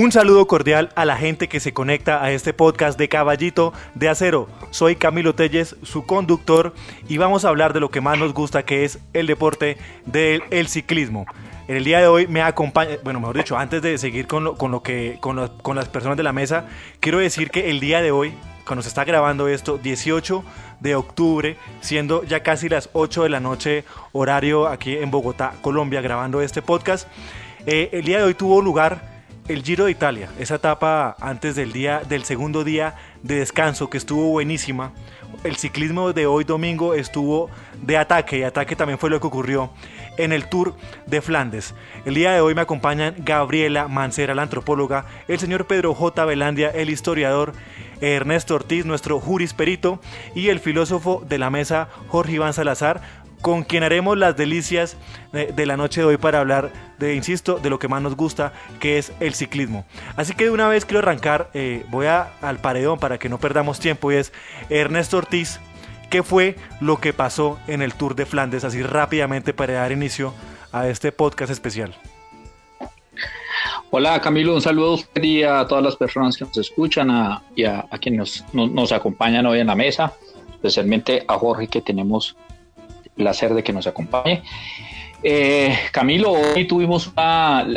Un saludo cordial a la gente que se conecta a este podcast de Caballito de Acero. Soy Camilo Telles, su conductor, y vamos a hablar de lo que más nos gusta, que es el deporte del el ciclismo. En el día de hoy me acompaña, bueno, mejor dicho, antes de seguir con, lo, con, lo que, con, con las personas de la mesa, quiero decir que el día de hoy, cuando se está grabando esto, 18 de octubre, siendo ya casi las 8 de la noche, horario aquí en Bogotá, Colombia, grabando este podcast, eh, el día de hoy tuvo lugar el Giro de Italia, esa etapa antes del día del segundo día de descanso que estuvo buenísima. El ciclismo de hoy domingo estuvo de ataque y ataque también fue lo que ocurrió en el Tour de Flandes. El día de hoy me acompañan Gabriela Mancera, la antropóloga, el señor Pedro J. Velandia, el historiador, Ernesto Ortiz, nuestro jurisperito, y el filósofo de la mesa, Jorge Iván Salazar, con quien haremos las delicias de la noche de hoy para hablar de, insisto, de lo que más nos gusta, que es el ciclismo. Así que de una vez quiero arrancar, eh, voy a, al paredón para que no perdamos tiempo, y es Ernesto Ortiz, ¿qué fue lo que pasó en el Tour de Flandes? Así rápidamente para dar inicio a este podcast especial. Hola Camilo, un saludo a todas las personas que nos escuchan y a, quienes nos, nos, acompañan hoy en la mesa, especialmente a Jorge que tenemos placer de que nos acompañe. Eh, Camilo, hoy tuvimos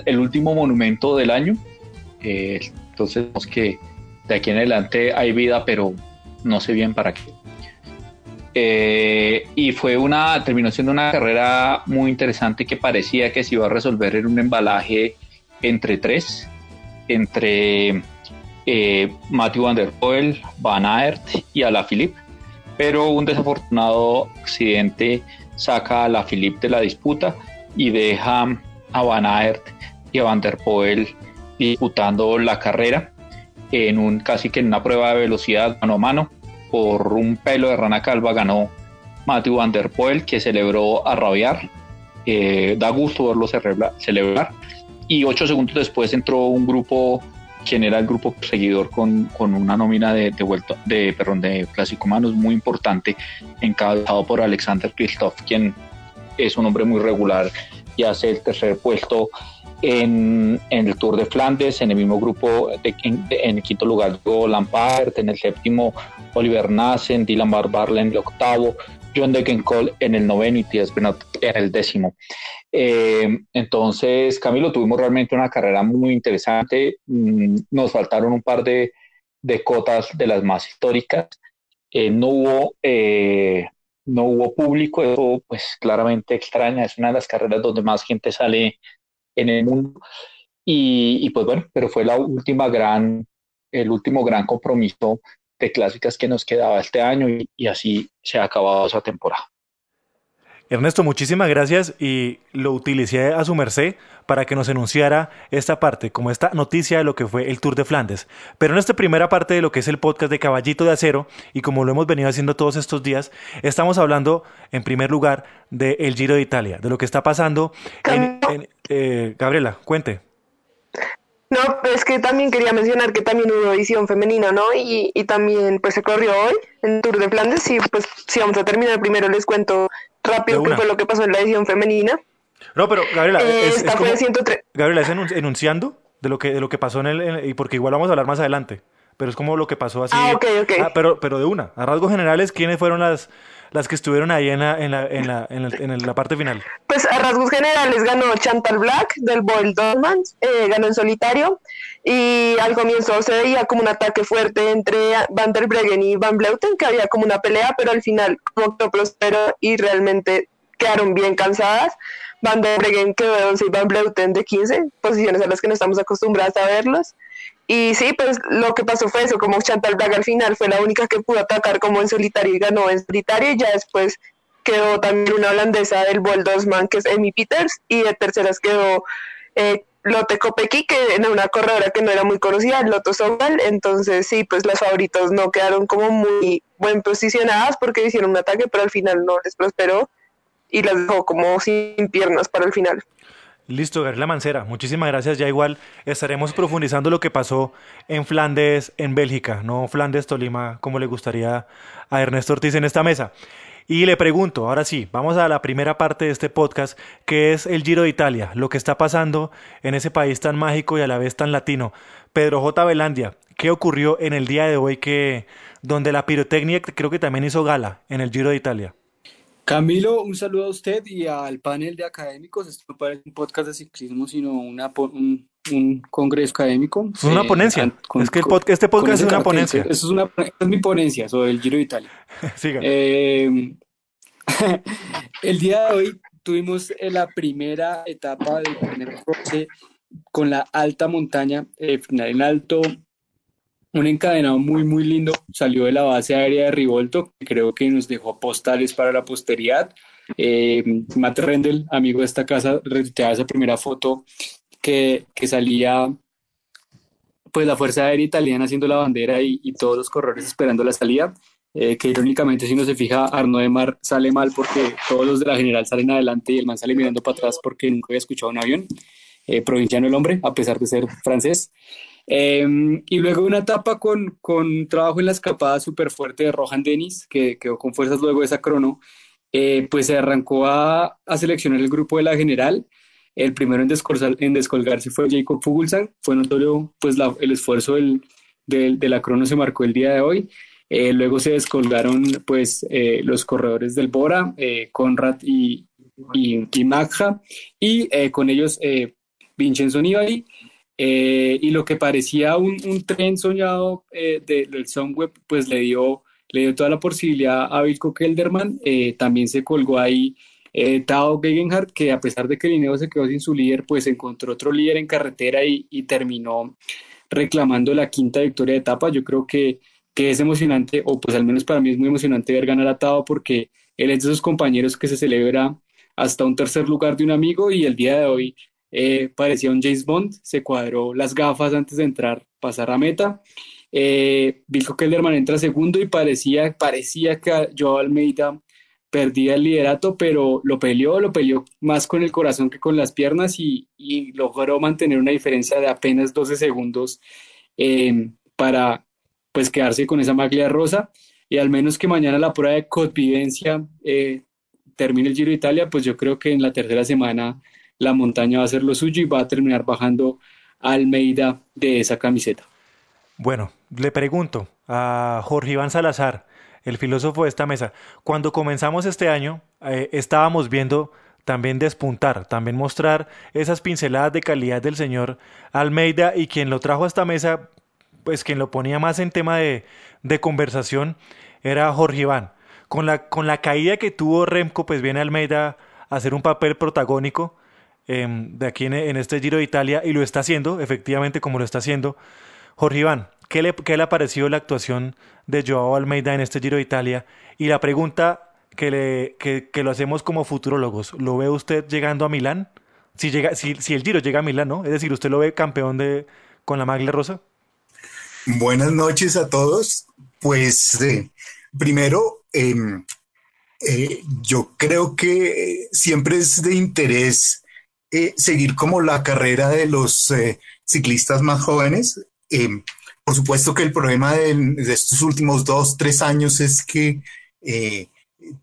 el último monumento del año, eh, entonces vemos que de aquí en adelante hay vida, pero no sé bien para qué. Eh, y fue una, terminó siendo una carrera muy interesante que parecía que se iba a resolver en un embalaje entre tres, entre Matthew Van Der Poel, Van Aert y Alaphilippe, pero un desafortunado accidente saca a la Philippe de la disputa y deja a Van Aert y a Van der Poel disputando la carrera en un casi que en una prueba de velocidad mano a mano por un pelo de rana calva ganó Matthew Van der Poel que celebró a rabiar. Eh, da gusto verlo celebrar. Y ocho segundos después entró un grupo quien era el grupo seguidor con, con una nómina de, de, vuelta, de, perdón, de clásico manos muy importante, encabezado por Alexander Kristoff, quien es un hombre muy regular y hace el tercer puesto en, en el Tour de Flandes, en el mismo grupo, de, en, en, el quinto lugar Lampard, en el séptimo Oliver Nassen, Dylan Barbarle en el octavo, John Degenkolb en el noveno y Tías Benot en el décimo. Eh, entonces, Camilo, tuvimos realmente una carrera muy interesante. Mm, nos faltaron un par de, de cotas de las más históricas. Eh, no hubo eh, no hubo público, eso pues claramente extraña, es una de las carreras donde más gente sale en el mundo. Y, y, pues bueno, pero fue la última gran, el último gran compromiso de clásicas que nos quedaba este año y, y así se ha acabado esa temporada. Ernesto, muchísimas gracias y lo utilicé a su merced para que nos enunciara esta parte, como esta noticia de lo que fue el Tour de Flandes. Pero en esta primera parte de lo que es el podcast de Caballito de Acero, y como lo hemos venido haciendo todos estos días, estamos hablando en primer lugar del Giro de Italia, de lo que está pasando en... en eh, Gabriela, cuente. No, es que también quería mencionar que también hubo edición femenina, ¿no? Y, y también pues se corrió hoy en Tour de Flandes y pues si vamos a terminar primero les cuento rápido qué fue lo que pasó en la edición femenina. No, pero Gabriela, eh, es, es como, Gabriela, es enunciando de lo que de lo que pasó en el y porque igual vamos a hablar más adelante, pero es como lo que pasó así. Ah, ok, ok. Ah, pero pero de una, a rasgos generales, ¿quiénes fueron las las que estuvieron ahí en la, en la, en la, en la, en la parte final? Pues a rasgos generales ganó Chantal Black del Boyle Dorman, eh, ganó en solitario y al comienzo se veía como un ataque fuerte entre Van der Breggen y Van Bleuten, que había como una pelea, pero al final como que prosperó y realmente quedaron bien cansadas. Van der Breggen quedó de 11 y Van Bleuten de 15, posiciones a las que no estamos acostumbrados a verlos. Y sí, pues lo que pasó fue eso, como Chantal Braga al final fue la única que pudo atacar como en solitario y ganó en solitario, y ya después quedó también una holandesa del Bol Dosman, que es Amy Peters, y de terceras quedó eh, Lotte Kopecky, que era una corredora que no era muy conocida, Lotto Sogal, entonces sí, pues las favoritas no quedaron como muy buen posicionadas porque hicieron un ataque, pero al final no les prosperó y las dejó como sin piernas para el final. Listo, Gabriela Mancera, muchísimas gracias. Ya igual estaremos profundizando lo que pasó en Flandes, en Bélgica, no Flandes, Tolima, como le gustaría a Ernesto Ortiz en esta mesa. Y le pregunto, ahora sí, vamos a la primera parte de este podcast, que es el Giro de Italia, lo que está pasando en ese país tan mágico y a la vez tan latino. Pedro J. Belandia, ¿qué ocurrió en el día de hoy que donde la pirotecnia creo que también hizo gala en el Giro de Italia? Camilo, un saludo a usted y al panel de académicos. Esto no parece un podcast de ciclismo, sino una, un, un congreso académico. Es una ponencia. es que este podcast es una ponencia. Eso es, una, es mi ponencia sobre el Giro de Italia. eh, el día de hoy tuvimos la primera etapa del primer coche con la alta montaña, eh, final en alto, un encadenado muy, muy lindo. Salió de la base aérea de Rivolto, que creo que nos dejó postales para la posteridad. Eh, Matt Rendell, amigo de esta casa, retuiteaba esa primera foto que, que, salía pues la Fuerza Aérea Italiana haciendo la bandera y, y todos los corredores esperando la salida. Eh, que irónicamente si uno se fija, Arnaud de Mar sale mal porque todos los de la general salen adelante y el man sale mirando para atrás porque nunca había escuchado un avión. Eh, provinciano el hombre, a pesar de ser francés. Em, y luego una etapa con, con trabajo en la escapada súper fuerte de Rohan Dennis, que quedó con fuerzas luego de esa crono, eh, pues se arrancó a, a, seleccionar el grupo de la general. El primero en, en descolgarse fue Jacob Fuglsang. Fue notorio pues la, el esfuerzo del, del, de la crono se marcó el día de hoy. Eh, luego se descolgaron pues eh, los corredores del Bora, eh, Conrad y, y, y y con ellos Vincenzo Nibali, y lo que parecía un, un tren soñado de, del Sunweb, pues le dio, le dio toda la posibilidad a Vilko Kelderman, también se colgó ahí Tao Gegenhardt, que a pesar de que Lineo se quedó sin su líder, pues encontró otro líder en carretera y, y terminó reclamando la quinta victoria de etapa. Yo creo que que es emocionante, o pues al menos para mí es muy emocionante ver ganar a Tao porque él es de esos compañeros que se celebra hasta un tercer lugar de un amigo y el día de hoy eh, parecía un James Bond, se cuadró las gafas antes de entrar, pasar a meta. Eh, Vilko Kellerman entra segundo y parecía, parecía que Joao Almeida perdía el liderato, pero lo peleó, lo peleó más con el corazón que con las piernas y, logró mantener una diferencia de apenas 12 segundos eh, para pues quedarse con esa maglia rosa y al menos que mañana la prueba de convivencia eh, termine el Giro de Italia, pues yo creo que en la tercera semana la montaña va a hacer lo suyo y va a terminar bajando a Almeida de esa camiseta. Bueno, le pregunto a Jorge Iván Salazar, el filósofo de esta mesa, cuando comenzamos este año eh, estábamos viendo también despuntar, también mostrar esas pinceladas de calidad del señor Almeida y quien lo trajo a esta mesa pues quien lo ponía más en tema de, de conversación era Jorge Iván. Con la, con la caída que tuvo Remco, pues viene Almeida a hacer un papel protagónico em, de aquí en, este Giro de Italia y lo está haciendo, efectivamente como lo está haciendo. Jorge Iván, ¿qué le, qué le ha parecido la actuación de Joao Almeida en este Giro de Italia? Y la pregunta que, le, que, lo hacemos como futurólogos, ¿lo ve usted llegando a Milán? Si, llega, si, si el Giro llega a Milán, ¿no? Es decir, ¿usted lo ve campeón de, con la maglia rosa? Buenas noches a todos. Pues eh, primero, em, eh, yo creo que siempre es de interés eh, seguir como la carrera de los ciclistas más jóvenes. Em, por supuesto que el problema de, estos últimos dos, tres años es que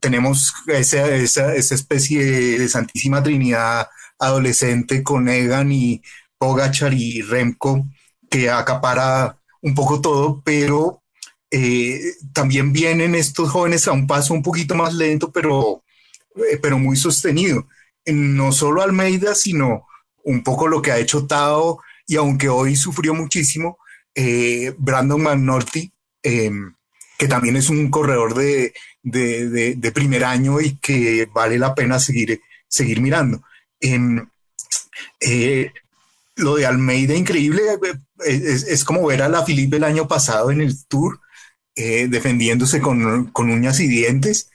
tenemos esa, esa, esa, especie de Santísima Trinidad adolescente con Egan y Pogachar y Remco que acapara un poco todo, pero eh, también vienen estos jóvenes a un paso un poquito más lento, pero, eh, pero muy sostenido. No solo Almeida, sino un poco lo que ha hecho Tao, y aunque hoy sufrió muchísimo, eh, Brandon McNulty, em, que también es un corredor de, de, de, primer año y que vale la pena seguir, seguir mirando. Em, lo de Almeida, increíble, es, como ver a la Filipe el año pasado en el Tour, eh, defendiéndose con, con, uñas y dientes.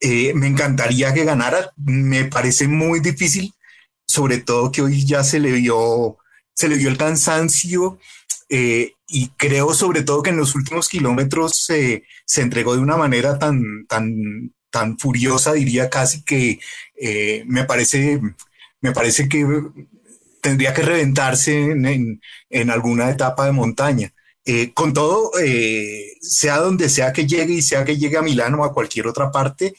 Eh, me encantaría que ganara, me parece muy difícil, sobre todo que hoy ya se le vio, se le vio el cansancio eh, y creo sobre todo que en los últimos kilómetros se entregó de una manera tan, tan, tan furiosa, diría casi que me parece, me parece que tendría que reventarse en, alguna etapa de montaña. Eh, con todo, eh, sea donde sea que llegue y sea que llegue a Milán o a cualquier otra parte,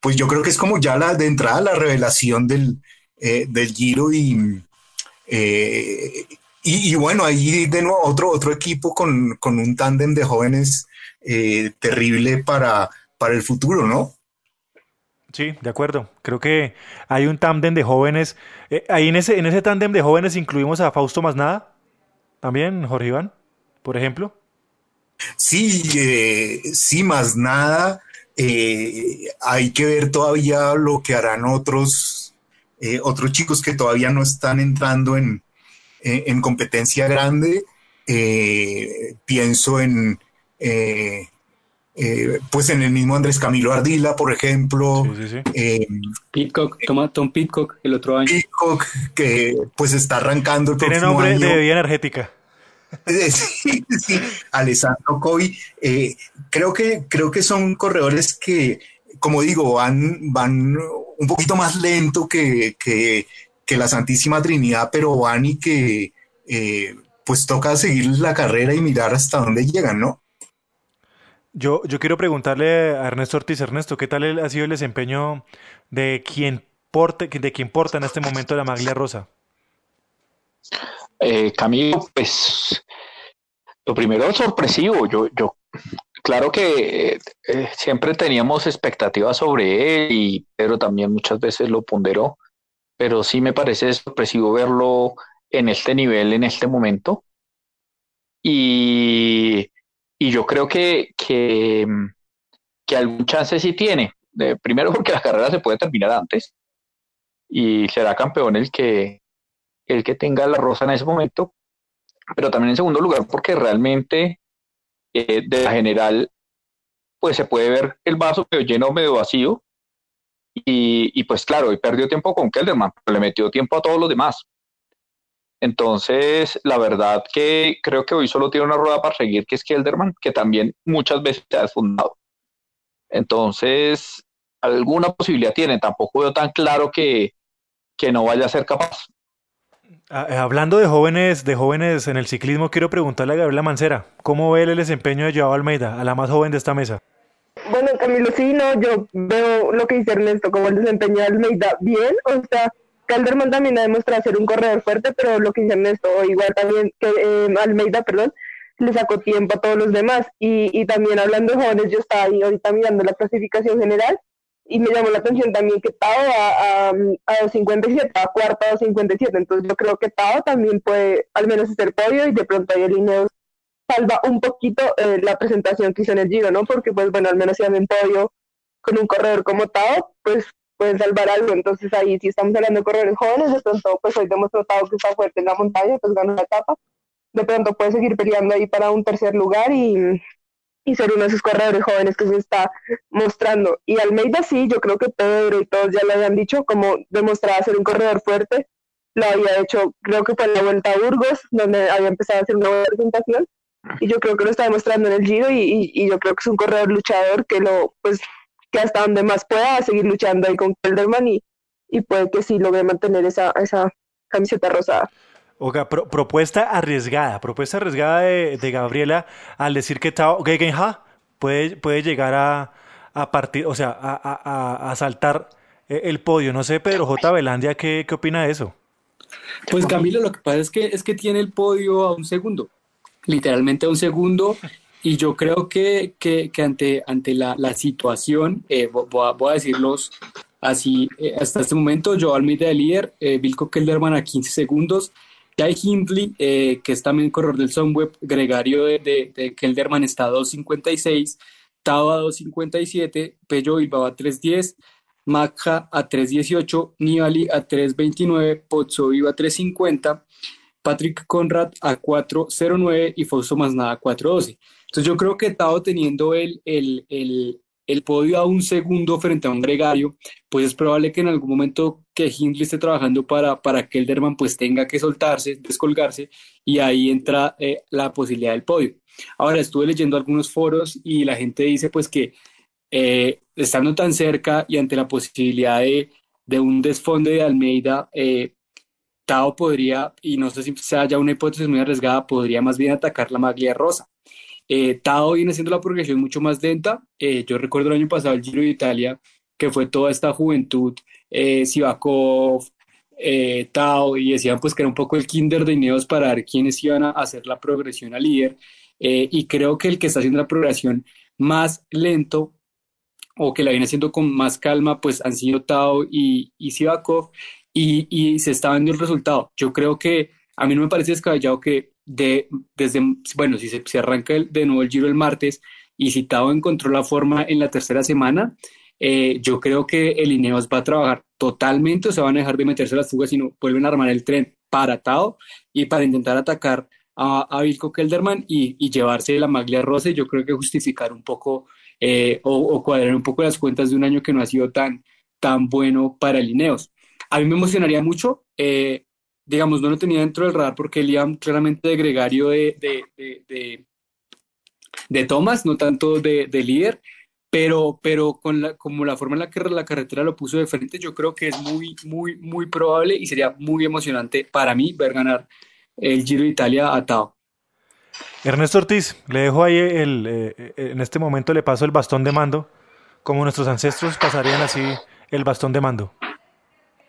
pues yo creo que es como ya la de entrada la revelación del, del Giro y, y, bueno, ahí de nuevo otro, otro equipo con, con un tándem de jóvenes terrible para, para el futuro, ¿no? Sí, de acuerdo. Creo que hay un tándem de jóvenes. Eh, ahí en ese, en ese tándem de jóvenes incluimos a Fausto Masnada, también, Jorge Iván, por ejemplo. Sí, eh, sí, más nada. Eh, hay que ver todavía lo que harán otros, otros chicos que todavía no están entrando en, en competencia grande. pienso en eh, pues en el mismo Andrés Camilo Ardila, por ejemplo. Eh, Pitcock, toma Tom Pitcock el otro año. Pitcock, que pues está arrancando el Tiene nombre de bebida energética. sí, sí, Alessandro Coy. Eh, creo, que, creo que son corredores que, como digo, van, van un poquito más lento que, que, que la Santísima Trinidad, pero van y que pues toca seguir la carrera y mirar hasta dónde llegan, ¿no? Yo, yo quiero preguntarle a Ernesto Ortiz, Ernesto, ¿qué tal ha sido el desempeño de quien, porte, de quien porta en este momento la maglia rosa? Eh, Camilo, pues lo primero sorpresivo. Yo, yo, claro que eh, siempre teníamos expectativas sobre él y también muchas veces lo ponderó, pero sí me parece sorpresivo verlo en este nivel, en este momento. Y y yo creo que, que, que algún chance sí tiene. primero porque la carrera se puede terminar antes y será campeón el que, el que tenga la rosa en ese momento. Pero también en segundo lugar porque realmente eh, de la general pues se puede ver el vaso medio lleno medio vacío. Y, y pues claro, y perdió tiempo con Kelderman, pero le metió tiempo a todos los demás. Entonces, la verdad que creo que hoy solo tiene una rueda para seguir, que es Kelderman, que también muchas veces se ha desfundado. Entonces, alguna posibilidad tiene. Tampoco veo tan claro que, que no vaya a ser capaz. Ah, eh, hablando de jóvenes, de jóvenes en el ciclismo, quiero preguntarle a Gabriela Mancera, ¿cómo ve el desempeño de Joao Almeida, a la más joven de esta mesa? Bueno, Camilo, sí, no, yo veo lo que dice Ernesto, como el desempeño de Almeida bien, o sea, Calderman también ha demostrado ser un corredor fuerte, pero lo que dice Ernesto, igual también que eh, Almeida, perdón, le sacó tiempo a todos los demás. Y, y también hablando de jóvenes, yo estaba ahí ahorita mirando la clasificación general y me llamó la atención también que Tao a, a, a 57, a cuarta a 57. Entonces yo creo que Tao también puede al menos hacer podio y de pronto ahí el Ineos salva un poquito eh, la presentación que hizo en el Giro, ¿no? Porque pues bueno, al menos si en podio con un corredor como Tao, pues pueden salvar algo. Entonces ahí si estamos hablando de corredores jóvenes, de pronto pues hoy demostrado que está fuerte en la montaña, pues gana la etapa. De pronto puede seguir peleando ahí para un tercer lugar y, y ser uno de esos corredores jóvenes que se está mostrando. Y Almeida sí, yo creo que Pedro y todos ya lo habían dicho, como demostraba ser un corredor fuerte. Lo había hecho, creo que fue en la Vuelta a Burgos, donde había empezado a hacer una buena presentación. Y yo creo que lo está demostrando en el Giro y, y, yo creo que es un corredor luchador que lo, pues, que hasta donde más pueda seguir luchando ahí con Kelderman y, y puede que sí logre mantener esa, esa camiseta rosada. Oiga, propuesta arriesgada, propuesta arriesgada de, de, Gabriela al decir que Tao Gegenha puede, puede llegar a, a partir, o sea, a, a, a, saltar el podio. No sé, Pedro J. Velandia, ¿qué, ¿qué opina de eso? Pues Camilo, lo que pasa es que, es que tiene el podio a un segundo, literalmente a un segundo, y yo creo que, que, que ante, ante la, la situación, eh, voy, a, voy, a, decirlos así, eh, hasta este momento, Joe Almeida de líder, eh, Kelderman a 15 segundos, Jai Hindley, eh, que es también corredor del Sunweb, gregario de, de, de Kelderman está a 2.56, Tao a 2.57, Pello Bilbao a 3.10, Maca a 3.18, Nibali a 3.29, Pozzo Viva a 3.50, Patrick Conrad a 4.09 y Fausto Masnada a 4.12. Entonces yo creo que Tao teniendo el, el, el, podio a un segundo frente a un gregario, pues es probable que en algún momento que Hindley esté trabajando para, para que Elderman pues tenga que soltarse, descolgarse y ahí entra eh, la posibilidad del podio. Ahora estuve leyendo algunos foros y la gente dice pues que eh, estando tan cerca y ante la posibilidad de, de un desfonde de Almeida, eh, Tao podría, y no sé si sea ya una hipótesis muy arriesgada, podría más bien atacar la maglia rosa. Eh, Tao viene haciendo la progresión mucho más lenta. Eh, yo recuerdo el año pasado el Giro de Italia, que fue toda esta juventud, eh, Sivakov, eh, Tao, y decían pues que era un poco el kinder de Ineos para ver quiénes iban a hacer la progresión al líder. y creo que el que está haciendo la progresión más lento o que la viene haciendo con más calma, pues han sido Tao y, y Sivakov, y, y se está viendo el resultado. Yo creo que a mí no me parece descabellado que de, desde, bueno, si se, se arranca de nuevo el giro el martes y si Tao encontró la forma en la tercera semana, eh, yo creo que el Ineos va a trabajar totalmente, o se van a dejar de meterse las fugas, sino vuelven a armar el tren para Tao y para intentar atacar a, a Vilko Kelderman y, llevarse la maglia rosa. Yo creo que justificar un poco eh, o, o, cuadrar un poco las cuentas de un año que no ha sido tan, tan bueno para el Ineos. A mí me emocionaría mucho eh, digamos, no lo tenía dentro del radar porque él iba claramente de gregario de, de, de, de, Thomas, no tanto de, líder, pero, pero con la, como la forma en la que la carretera lo puso de frente, yo creo que es muy, muy, muy probable y sería muy emocionante para mí ver ganar el Giro de Italia a Tao. Ernesto Ortiz, le dejo ahí el, eh, en este momento le paso el bastón de mando, como nuestros ancestros pasarían así el bastón de mando.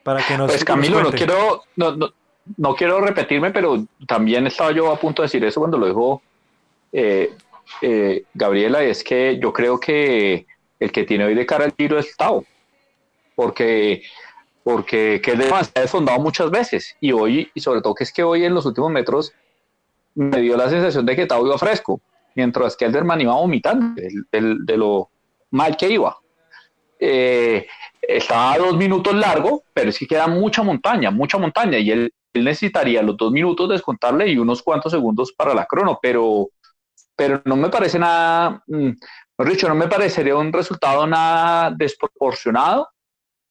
Para que nos, pues Camilo, no quiero, no, no, no quiero repetirme, pero también estaba yo a punto de decir eso cuando lo dijo eh, eh, Gabriela, es que yo creo que el que tiene hoy de cara el tiro es Tao, porque porque que es ha desfondado muchas veces y hoy, y sobre todo que es que hoy en los últimos metros me dio la sensación de que Tao iba fresco, mientras que Elderman iba vomitando de lo mal que iba. Eh, estaba a dos minutos largo, pero que queda mucha montaña, mucha montaña, y él él necesitaría los dos minutos descontarle y unos cuantos segundos para la crono, pero, pero no me parece nada, mm, mejor dicho, no me parecería un resultado nada desproporcionado,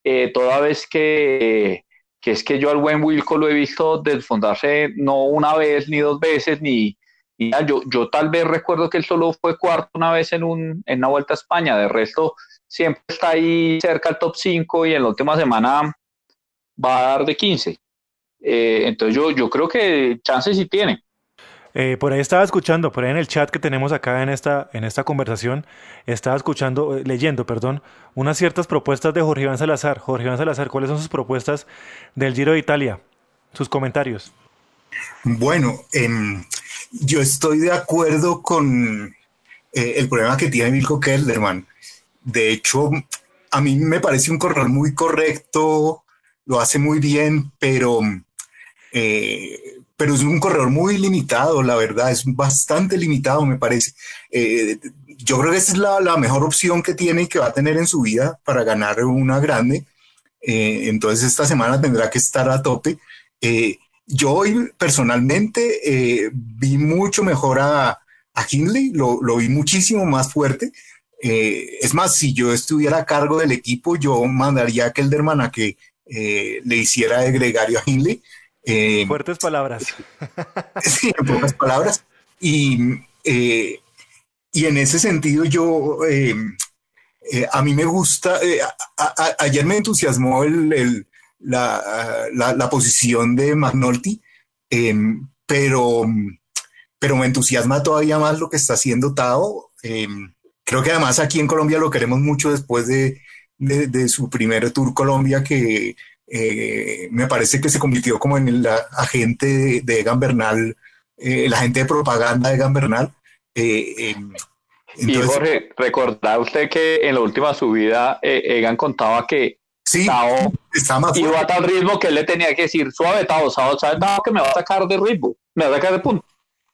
eh, toda vez que, que, es que yo al buen Wilco lo he visto desfondarse no una vez ni dos veces, ni, yo, yo tal vez recuerdo que él solo fue cuarto una vez en, un, en una vuelta a España, de resto siempre está ahí cerca al top 5 y en la última semana va a dar de 15. Eh, entonces yo, yo creo que chances sí tiene. Eh, por ahí estaba escuchando, por ahí en el chat que tenemos acá en esta, en esta conversación, estaba escuchando, eh, leyendo, perdón, unas ciertas propuestas de Jorge Iván Salazar. Jorge Iván Salazar, ¿cuáles son sus propuestas del Giro de Italia? Sus comentarios. Bueno, em, yo estoy de acuerdo con el problema que tiene Milko Kelderman. De hecho, a mí me parece un corredor muy correcto, lo hace muy bien, pero eh, pero es un corredor muy limitado, la verdad, es bastante limitado, me parece. Eh, yo creo que esa es la, mejor opción que tiene y que va a tener en su vida para ganar una grande. Eh, entonces esta semana tendrá que estar a tope. yo hoy personalmente vi mucho mejor a, a Hindley, lo, lo, vi muchísimo más fuerte. es más, si yo estuviera a cargo del equipo, yo mandaría a Kelderman a que le hiciera de gregario a Hindley eh, Fuertes palabras. sí, en pocas palabras. Y, eh, y en ese sentido yo, eh, a mí me gusta, ayer me entusiasmó el, la, la, posición de McNulty, em, pero, pero me entusiasma todavía más lo que está haciendo Tao. Em, creo que además aquí en Colombia lo queremos mucho después de, de, de su primer Tour Colombia que eh, me parece que se convirtió como en el agente de, Egan Bernal, eh, el agente de propaganda de Egan Bernal. Eh, y Jorge, recordá usted que en la última subida Egan contaba que sí, Tao iba a tal ritmo que él le tenía que decir, suave Tao, ¿sabes Tao que me va a sacar de ritmo? Me va a sacar de punto.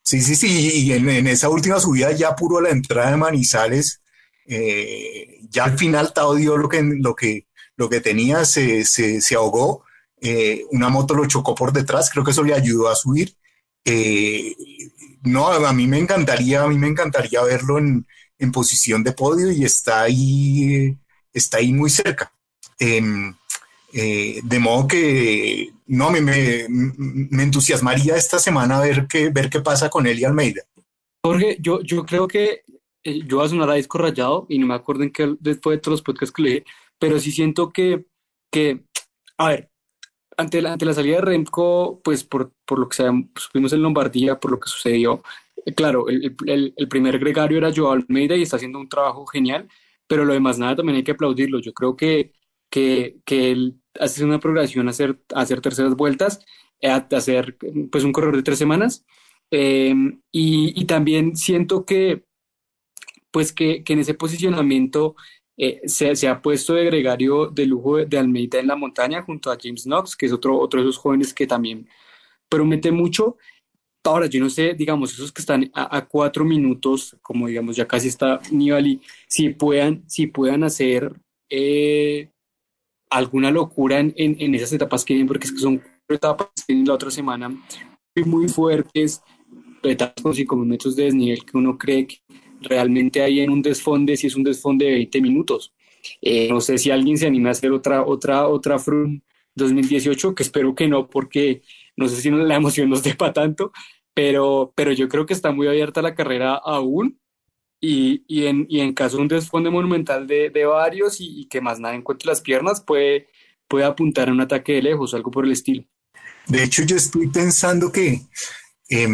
Sí, sí, sí, y en, esa última subida ya puro a la entrada de Manizales, ya al final Tao dio lo que, lo que lo que tenía se, se, ahogó, eh, una moto lo chocó por detrás, creo que eso le ayudó a subir. Eh, no, a mí me encantaría, a mí me encantaría verlo en, en posición de podio y está ahí, está ahí muy cerca. Em, eh, de modo que no, me, me, me, entusiasmaría esta semana ver qué, ver qué pasa con él y Almeida. Jorge, yo, yo creo que yo voy a sonar a disco rayado y no me acuerdo en qué después de todos los podcasts que leí, pero sí siento que, que a ver, ante la, ante la salida de Remco, pues por, por lo que supimos en Lombardía, por lo que sucedió, eh, claro, el, el, el, primer gregario era Joao Almeida y está haciendo un trabajo genial, pero lo demás nada también hay que aplaudirlo. Yo creo que, que, que él hace una progresión a hacer, hacer terceras vueltas, a hacer pues un corredor de tres semanas, eh, y, y, también siento que pues que, que en ese posicionamiento eh, se, ha puesto de gregario de lujo de, Almeida en la montaña junto a James Knox, que es otro, otro de esos jóvenes que también promete mucho. Ahora, yo no sé, digamos, esos que están a, cuatro minutos, como digamos, ya casi está Nibali, si puedan, si puedan hacer eh, alguna locura en, en, esas etapas que vienen, porque es que son etapas que vienen la otra semana muy fuertes, etapas con 5 metros de desnivel que uno cree que realmente hay en un desfonde, si es un desfonde de 20 minutos. Eh, no sé si alguien se anima a hacer otra, otra, otra Frum 2018, que espero que no, porque no sé si la emoción nos depa tanto, pero, pero yo creo que está muy abierta la carrera aún. Y, y, en, y en caso de un desfonde monumental de, de varios y, que más nada encuentre las piernas, puede, puede apuntar a un ataque de lejos, algo por el estilo. De hecho, yo estoy pensando que eh,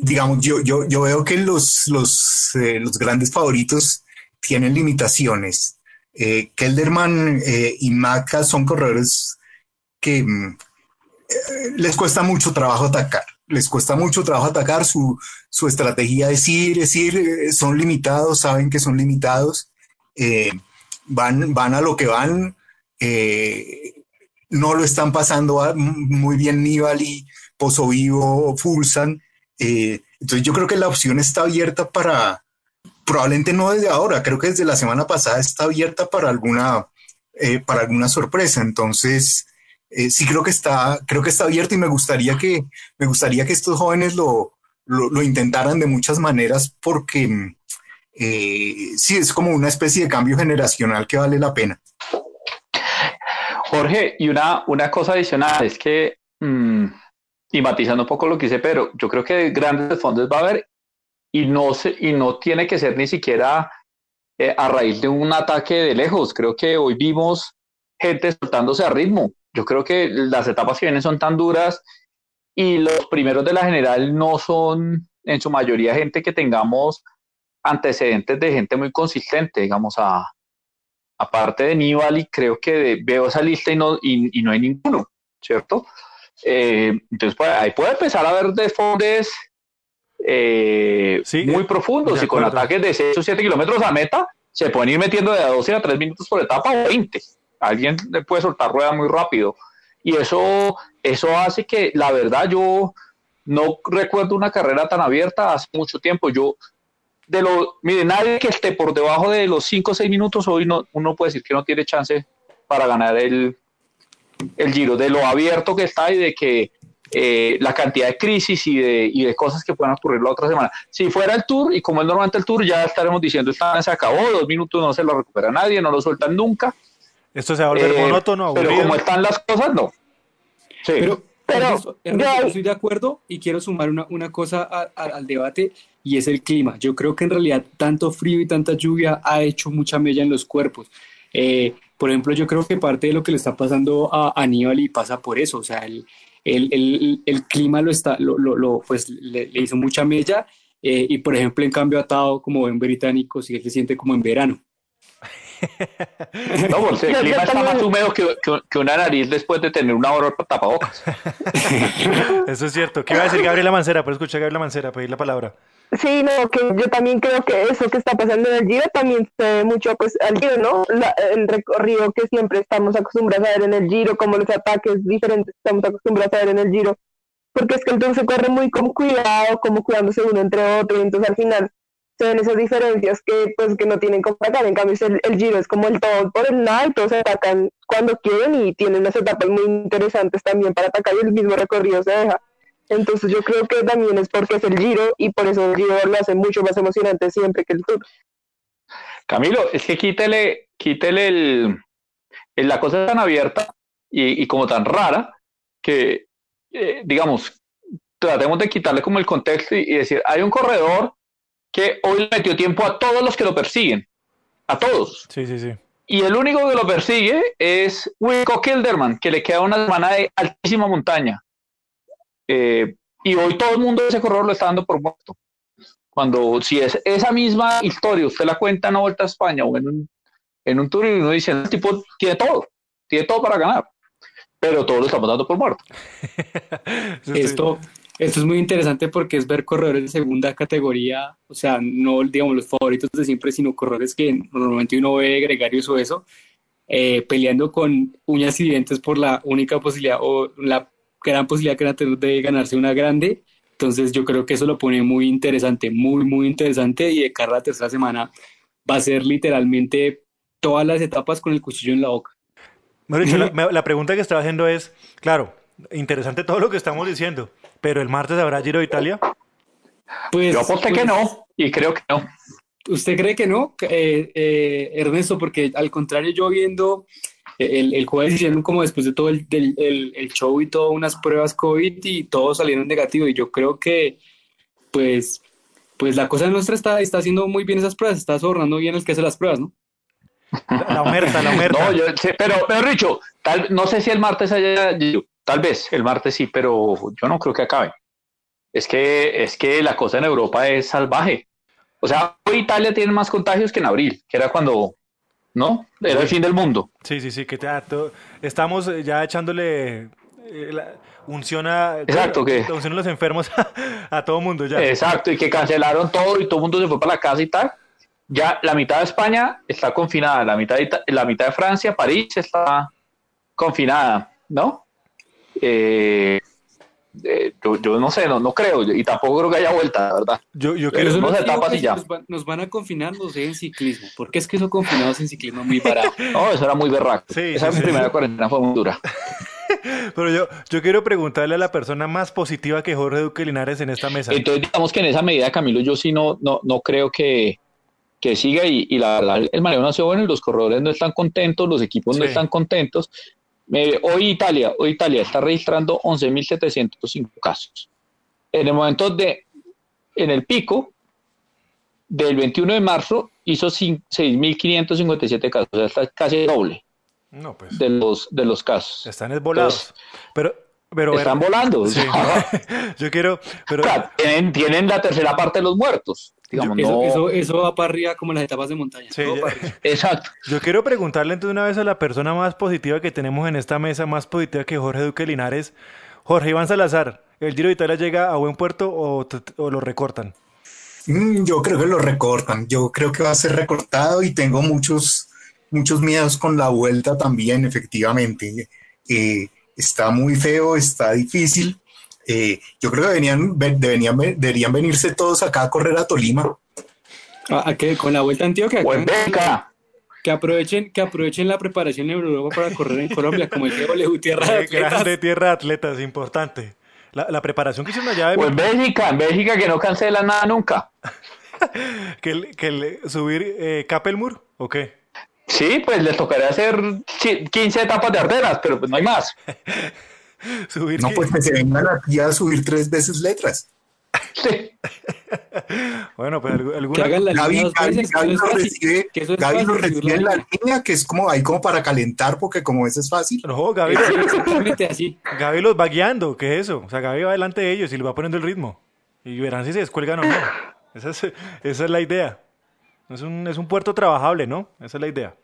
digamos, yo, yo, yo veo que los, los, eh, los grandes favoritos tienen limitaciones. Eh, Kelderman eh, y Maca son corredores que mm, les cuesta mucho trabajo atacar. Les cuesta mucho trabajo atacar. Su, su estrategia es ir, es ir, son limitados, saben que son limitados. van, van a lo que van. no lo están pasando muy bien Nibali, Pozo Vivo, Fulsan. Eh, entonces yo creo que la opción está abierta para, probablemente no desde ahora, creo que desde la semana pasada está abierta para alguna, eh, para alguna sorpresa. Entonces eh, sí creo que está, creo que está abierta y me gustaría que, me gustaría que estos jóvenes lo, lo, intentaran de muchas maneras porque sí es como una especie de cambio generacional que vale la pena. Jorge, y una, una cosa adicional es que mm, y matizando un poco lo que dice pero yo creo que grandes fondos va a haber y no, se, y no tiene que ser ni siquiera eh, a raíz de un ataque de lejos. Creo que hoy vimos gente soltándose a ritmo. Yo creo que las etapas que vienen son tan duras y los primeros de la general no son en su mayoría gente que tengamos antecedentes de gente muy consistente, digamos, a, aparte de Nibali, creo que veo esa lista y no, y no hay ninguno, ¿cierto? Eh, entonces, pues, ahí puede empezar a haber desfondes eh, muy profundos y con ataques de 6 o 7 kilómetros a meta se pueden ir metiendo de a 12 a 3 minutos por etapa o 20. Alguien le puede soltar rueda muy rápido. Y eso, eso hace que, la verdad, yo no recuerdo una carrera tan abierta hace mucho tiempo. Yo, de lo, mire, nadie que esté por debajo de los 5 o 6 minutos hoy, no, uno puede decir que no tiene chance para ganar el, el Giro, de lo abierto que está y de que eh, la cantidad de crisis y de, y de cosas que puedan ocurrir la otra semana. Si fuera el Tour, y como es normalmente el Tour, ya estaremos diciendo, esta se acabó, dos minutos no se lo recupera nadie, no lo sueltan nunca. Esto se va a volver eh, monótono, Pero como están las cosas, no. Sí. Pero, pero yo estoy de acuerdo y quiero sumar una, una cosa al debate y es el clima. Yo creo que en realidad tanto frío y tanta lluvia ha hecho mucha mella en los cuerpos. Eh, por ejemplo, yo creo que parte de lo que le está pasando a Aníbal y pasa por eso, o sea, el, el, el, el clima lo está, lo, lo, pues le, hizo mucha mella eh, y por ejemplo, en cambio, atado como buen británico, sí se siente como en verano. No, porque el clima está más húmedo que, que, una nariz después de tener una hora para tapabocas. Eso es cierto. ¿Qué iba a decir Gabriela Mancera? Por escuchar a Gabriela Mancera, pedir la palabra. Sí, no, que yo también creo que eso que está pasando en el Giro también se ve mucho pues al Giro, ¿no? el recorrido que siempre estamos acostumbrados a ver en el Giro, como los ataques diferentes estamos acostumbrados a ver en el Giro, porque es que entonces se corre muy con cuidado, como cuidándose uno entre otro, y entonces al final se ven esas diferencias que pues que no tienen que atacar, en cambio el, el Giro es como el todo por el nada y todos atacan cuando quieren y tienen unas etapas muy interesantes también para atacar y el mismo recorrido se deja. Entonces yo creo que también es porque es el Giro y por eso el Giro lo hace mucho más emocionante siempre que el Tour. Camilo, es que quítele, quítele el, la cosa tan abierta y, como tan rara que, eh, digamos, tratemos de quitarle como el contexto y, decir, hay un corredor que hoy le metió tiempo a todos los que lo persiguen, a todos. Sí, sí, sí. Y el único que lo persigue es Wilco Kilderman, que le queda una semana de altísima montaña. Eh, y hoy todo el mundo de ese corredor lo está dando por muerto. Cuando si es esa misma historia, usted la cuenta en una vuelta a España o en un, en un tour y uno dice, el tipo tiene todo, tiene todo para ganar, pero todo lo estamos dando por muerto. esto, esto es muy interesante porque es ver corredores de segunda categoría, o sea, no digamos los favoritos de siempre, sino corredores que normalmente uno ve gregarios o eso, eh, peleando con uñas y dientes por la única posibilidad o la gran posibilidad que van a tener de ganarse una grande. Entonces yo creo que eso lo pone muy interesante, muy, muy interesante y de cara a la tercera semana va a ser literalmente todas las etapas con el cuchillo en la boca. la, la pregunta que estaba haciendo es, claro, interesante todo lo que estamos diciendo, pero el martes habrá Giro de Italia. Pues, yo aposté que pues, no y creo que no. ¿Usted cree que no, eh, eh, Ernesto? Porque al contrario, yo viendo el, el jueves hicieron como después de todo el, el, show y todo unas pruebas COVID y todos salieron negativos y yo creo que pues pues la cosa nuestra está, está haciendo muy bien esas pruebas, está sobornando bien el que hace las pruebas, ¿no? La omerta, la omerta. No, yo, pero, pero Richo, tal, no sé si el martes haya, tal vez el martes sí, pero yo no creo que acabe. Es que, es que la cosa en Europa es salvaje. O sea, hoy Italia tiene más contagios que en abril, que era cuando ¿no? Era el fin del mundo. Sí, sí, sí, que te, estamos ya echándole eh, la unción a, Exacto, que, unción los enfermos a, todo mundo ya. Exacto, y que cancelaron todo y todo el mundo se fue para la casa y tal. Ya la mitad de España está confinada, la mitad de, la mitad de Francia, París está confinada, ¿no? Eh, eh, yo, no sé, no, no creo, y tampoco creo que haya vuelta, la verdad. Yo, yo creo que ya. Nos, van, a confinar, no sé, en ciclismo, porque es que eso confinados en ciclismo muy barato. no, eso era muy berraco. Esa primera cuarentena fue muy dura. Pero yo, yo quiero preguntarle a la persona más positiva que Jorge Duque Linares en esta mesa. Entonces, digamos que en esa medida, Camilo, yo sí no, no, no creo que, que siga y, y la verdad, el manejo nació bueno y los corredores no están contentos, los equipos no están contentos hoy Italia, hoy Italia está registrando 11.705 casos. En el momento de, en el pico del 21 de marzo hizo 6.557 casos, o sea, está casi doble pues. de, los, de los casos. Están esvolados. pero, pero están volando. yo quiero. Pero... tienen, tienen, la tercera parte de los muertos eso, eso, va para arriba como en las etapas de montaña. Exacto. Yo quiero preguntarle entonces una vez a la persona más positiva que tenemos en esta mesa, más positiva que Jorge Duque Linares. Jorge Iván Salazar, ¿el Giro de Italia llega a buen puerto o, lo recortan? Mm, yo creo que lo recortan. Yo creo que va a ser recortado y tengo muchos, muchos miedos con la vuelta también, efectivamente. Eh, está muy feo, está difícil. Eh, yo creo que deberían, deberían, deberían venirse todos acá a correr a Tolima. ¿A, qué? ¿Con la vuelta a Antioquia? venga. Que aprovechen, que aprovechen la preparación en Europa para correr en Colombia, como el Diego Tierra de Atletas. de Tierra de Atletas, importante. La, la preparación que hicieron allá de... O en Bélgica, en Bélgica que no cancela nada nunca. que, que subir eh, Capelmur, ¿o qué? Sí, pues les tocaría hacer 15 etapas de arderas, pero pues no hay más. no, pues que se vengan aquí a subir tres veces letras. bueno, pues alguna... Gaby, lo recibe, Gaby lo recibe en la línea, que es como ahí como para calentar, porque como eso es fácil. No, Gaby, así. Gaby los va guiando, ¿qué es eso? O sea, Gaby va delante de ellos y les va poniendo el ritmo. Y verán si se descuelgan o no. Esa es, esa es la idea. Es un, es un puerto trabajable, ¿no? Esa es la idea.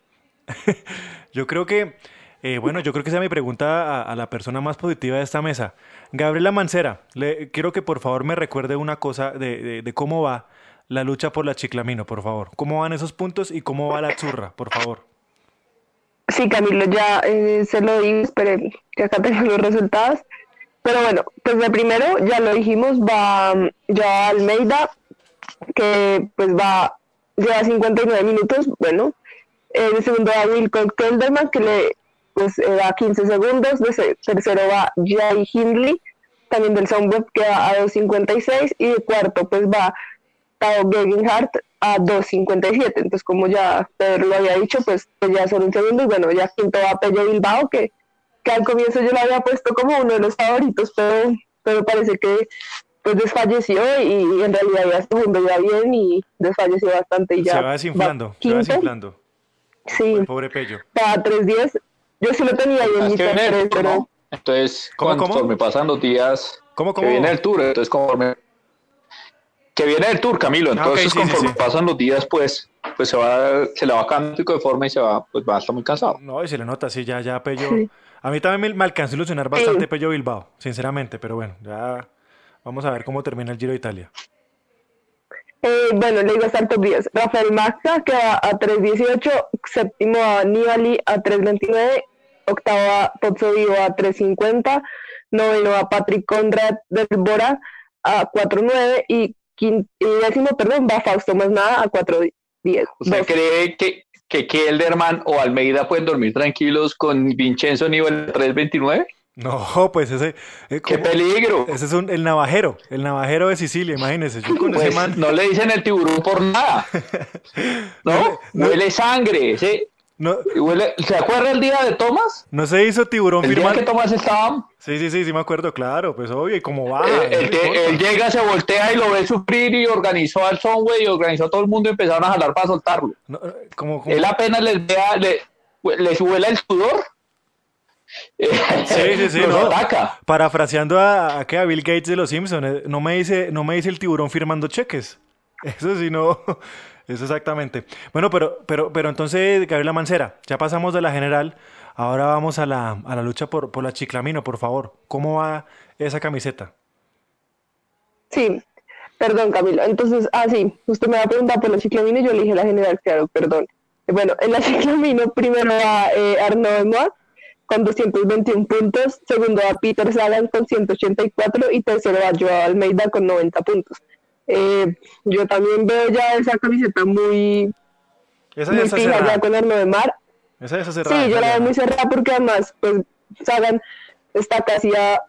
Yo creo que eh, bueno, yo creo que esa es mi pregunta a, la persona más positiva de esta mesa. Gabriela Mancera, le, quiero que por favor me recuerde una cosa de, cómo va la lucha por la Chiclamino, por favor. ¿Cómo van esos puntos y cómo va la churra, por favor? Sí, Camilo, ya eh, se lo di, esperé que acá tengo los resultados. Pero bueno, pues de primero, ya lo dijimos, va ya Almeida, que pues va, lleva 59 minutos, bueno. En segundo va Wilco Kelderman, que le pues eh, va a 15 segundos, de tercero va Jay Hindley, también del Soundweb que va a 2.56 y de cuarto pues va Tao Gegenhardt a 2.57, entonces como ya Pedro lo había dicho, pues, pues, ya son un segundo y bueno, ya quinto va Pello Bilbao que, que al comienzo yo lo había puesto como uno de los favoritos, pero, pero parece que pues desfalleció y, en realidad ya segundo ya bien y desfalleció bastante y ya se va desinflando, se va desinflando. Sí. pobre Pello. Estaba 3-10. Yo sí lo tenía ahí en mi top 3, pero... Entonces, ¿Cómo, conforme pasan los días, ¿Cómo, cómo? que viene el tour, entonces conforme... Que viene el tour, Camilo, ah, entonces conforme pasan los días, pues pues se va se le va cántico de forma y se va pues va a estar muy cansado. No, y se le nota, sí, ya, ya Pello... A mí también me, alcanzó a ilusionar bastante Pello Bilbao, sinceramente, pero bueno, ya vamos a ver cómo termina el Giro de Italia. Eh, bueno, le digo hasta el top 10. Rafael Maxa queda a 3.18, séptimo a Nibali a 3.29, octavo a Pozzo Vivo a 3.50, noveno a Patrick Conrad del Bora a 4.9 y, y décimo, perdón, va Fausto más nada a 4.10. ¿Usted cree que, que Kelderman o Almeida pueden dormir tranquilos con Vincenzo nivel 3.29? No, pues ese. Eh, ¡Qué peligro! Ese es un, el navajero, el navajero de Sicilia, imagínese. Pues, no le dicen el tiburón por nada. ¿No? Huele sangre. ¿sí? No, ¿Se acuerda el día de Tomás? No se hizo tiburón ¿El día que Tomás estaba? Sí, sí, sí, sí me acuerdo, claro, pues obvio, y cómo va. Eh, él, llega, se voltea y lo ve sufrir y organizó al Sonway y organizó a todo el mundo y empezaron a jalar para soltarlo. Eh, como, Él apenas les vea, le, les huele el sudor Sí, sí, sí. no. Parafraseando a, a, Bill Gates de los Simpsons, eh, no me dice, no me dice el tiburón firmando cheques. Eso sí, no. Eso exactamente. Bueno, pero, pero, pero entonces, Gabriela Mancera, ya pasamos de la general. Ahora vamos a la, a la lucha por, por la Chiclamino, por favor. ¿Cómo va esa camiseta? Sí, perdón, Camilo. Entonces, ah, sí, usted me va a preguntar por la Chiclamino y yo le la general, claro, perdón. Bueno, en la Chiclamino primero va eh, Arnaud Moa, con 221 puntos, segundo a Peter Sagan con 184 y tercero a Joao Almeida con 90 puntos. Eh, yo también veo ya esa camiseta muy, esa muy fija ya con Arno de Mar. Esa es cerrada. Sí, yo la veo muy cerrada porque además, pues, Sagan está casi a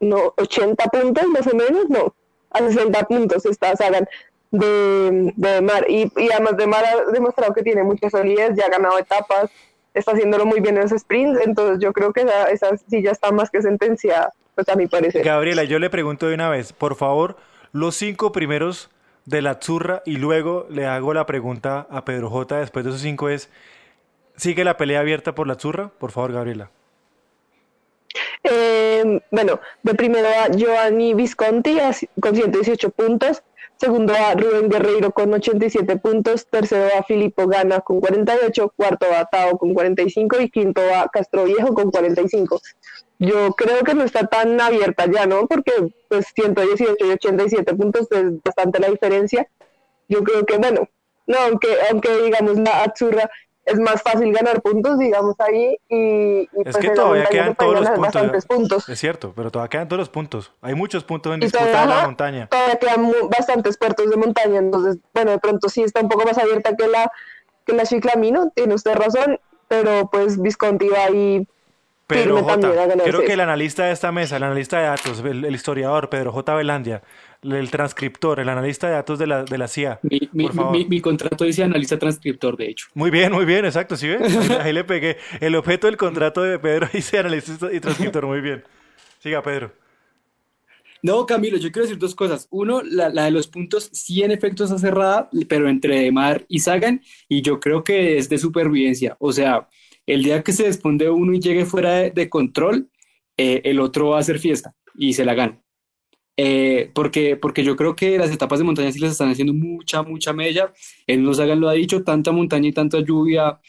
no, 80 puntos más o menos, no, a 60 puntos está Sagan de, de Mar. Y, y además de Mar ha demostrado que tiene mucha solidez, ya ha ganado etapas, está haciéndolo muy bien en los sprints, entonces yo creo que esa, esa silla está más que sentenciada, pues a mi parecer. Gabriela, yo le pregunto de una vez, por favor, los cinco primeros de la Zurra y luego le hago la pregunta a Pedro J. Después de esos cinco es, ¿sigue la pelea abierta por la Zurra? Por favor, Gabriela. Eh, bueno, de primero a Giovanni Visconti con 118 puntos, segundo a Rubén Guerreiro con 87 puntos, tercero a Filippo Gana con 48, cuarto a Tao con 45 y quinto a Castro Viejo con 45. Yo creo que no está tan abierta ya, ¿no? Porque pues 118 y 87 puntos es bastante la diferencia. Yo creo que, bueno, no, aunque, aunque digamos la Azzurra es más fácil ganar puntos, digamos ahí. Y, es pues que todavía quedan todos los puntos, Es cierto, pero todavía quedan todos los puntos. Hay muchos puntos en disputa de la montaña. Todavía quedan bastantes puertos de montaña, entonces, bueno, de pronto sí está un poco más abierta que la, que la Chiclamino, tiene usted razón, pero pues Visconti va ahí Pedro J. Creo que el analista de esta mesa, el analista de datos, el, historiador Pedro J. Velandia, el transcriptor, el analista de datos de la, de la CIA. Mi, contrato dice analista transcriptor, de hecho. Muy bien, muy bien, exacto, ¿sí ve? Ahí le pegué. El objeto del contrato de Pedro dice analista y transcriptor, muy bien. Siga, Pedro. No, Camilo, yo quiero decir dos cosas. Uno, la, de los puntos sí en efecto está cerrada, pero entre Mar y Sagan, y yo creo que es de supervivencia. O sea, el día que se desponde uno y llegue fuera de, control, eh, el otro va a hacer fiesta y se la gana. Eh, porque, porque yo creo que las etapas de montaña sí les están haciendo mucha, mucha mella. Él nos hagan lo ha dicho, tanta montaña y tanta lluvia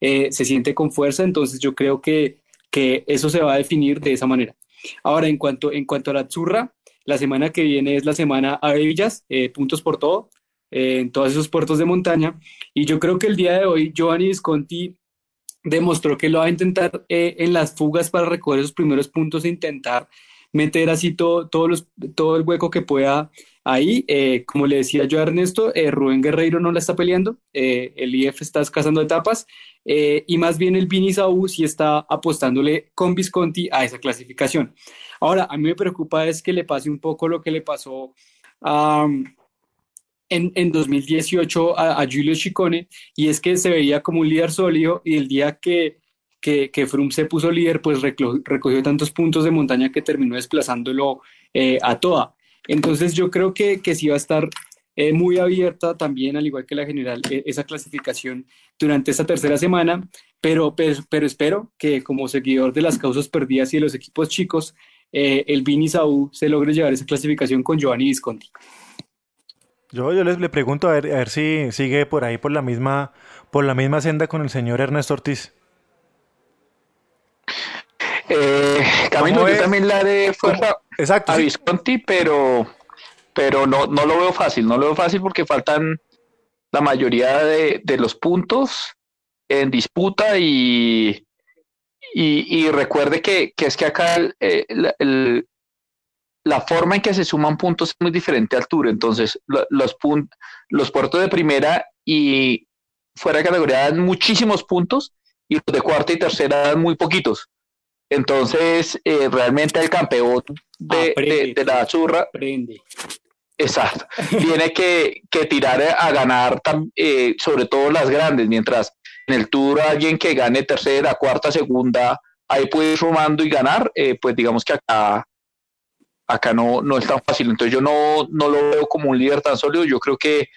eh, se siente con fuerza, entonces yo creo que, que eso se va a definir de esa manera. Ahora, en cuanto, en cuanto a la Zurra, la semana que viene es la semana a Villas, puntos por todo, en todos esos puertos de montaña. Y yo creo que el día de hoy, Giovanni Visconti demostró que lo va a intentar eh, en las fugas para recoger esos primeros puntos e intentar meter así todo, todo el hueco que pueda ahí. Eh, como le decía yo a Ernesto, eh, Rubén Guerreiro no la está peleando, el IF está escasando etapas y más bien el Vini Saúl sí está apostándole con Visconti a esa clasificación. Ahora, a mí me preocupa es que le pase un poco lo que le pasó a en, en 2018 a, a, Giulio Ciccone y es que se veía como un líder sólido y el día que, que, que se puso líder, pues recogió, tantos puntos de montaña que terminó desplazándolo eh, a toda. Entonces yo creo que, que sí va a estar eh, muy abierta también, al igual que la general, e, esa clasificación durante esta tercera semana, pero, pero, espero que como seguidor de las causas perdidas y de los equipos chicos, eh, el Vini Saúl se logre llevar esa clasificación con Giovanni Visconti. Yo, yo les le pregunto a ver, a ver si sigue por ahí por la misma por la misma senda con el señor Ernesto Ortiz. Eh, Camilo, yo también la de fuerza Exacto, a Visconti, pero pero no, no lo veo fácil, no lo veo fácil porque faltan la mayoría de, los puntos en disputa y, y, recuerde que, es que acá el, la forma en que se suman puntos es muy diferente al Tour. Entonces, los, los puertos de primera y fuera de categoría dan muchísimos puntos y los de cuarta y tercera dan muy poquitos. Entonces, eh, realmente el campeón de, la churra Exacto. Tiene que, tirar a ganar, eh, sobre todo las grandes, mientras en el Tour alguien que gane tercera, cuarta, segunda, ahí puede ir sumando y ganar, eh, pues digamos que acá acá no, no es tan fácil. Entonces yo no, no lo veo como un líder tan sólido. Yo creo que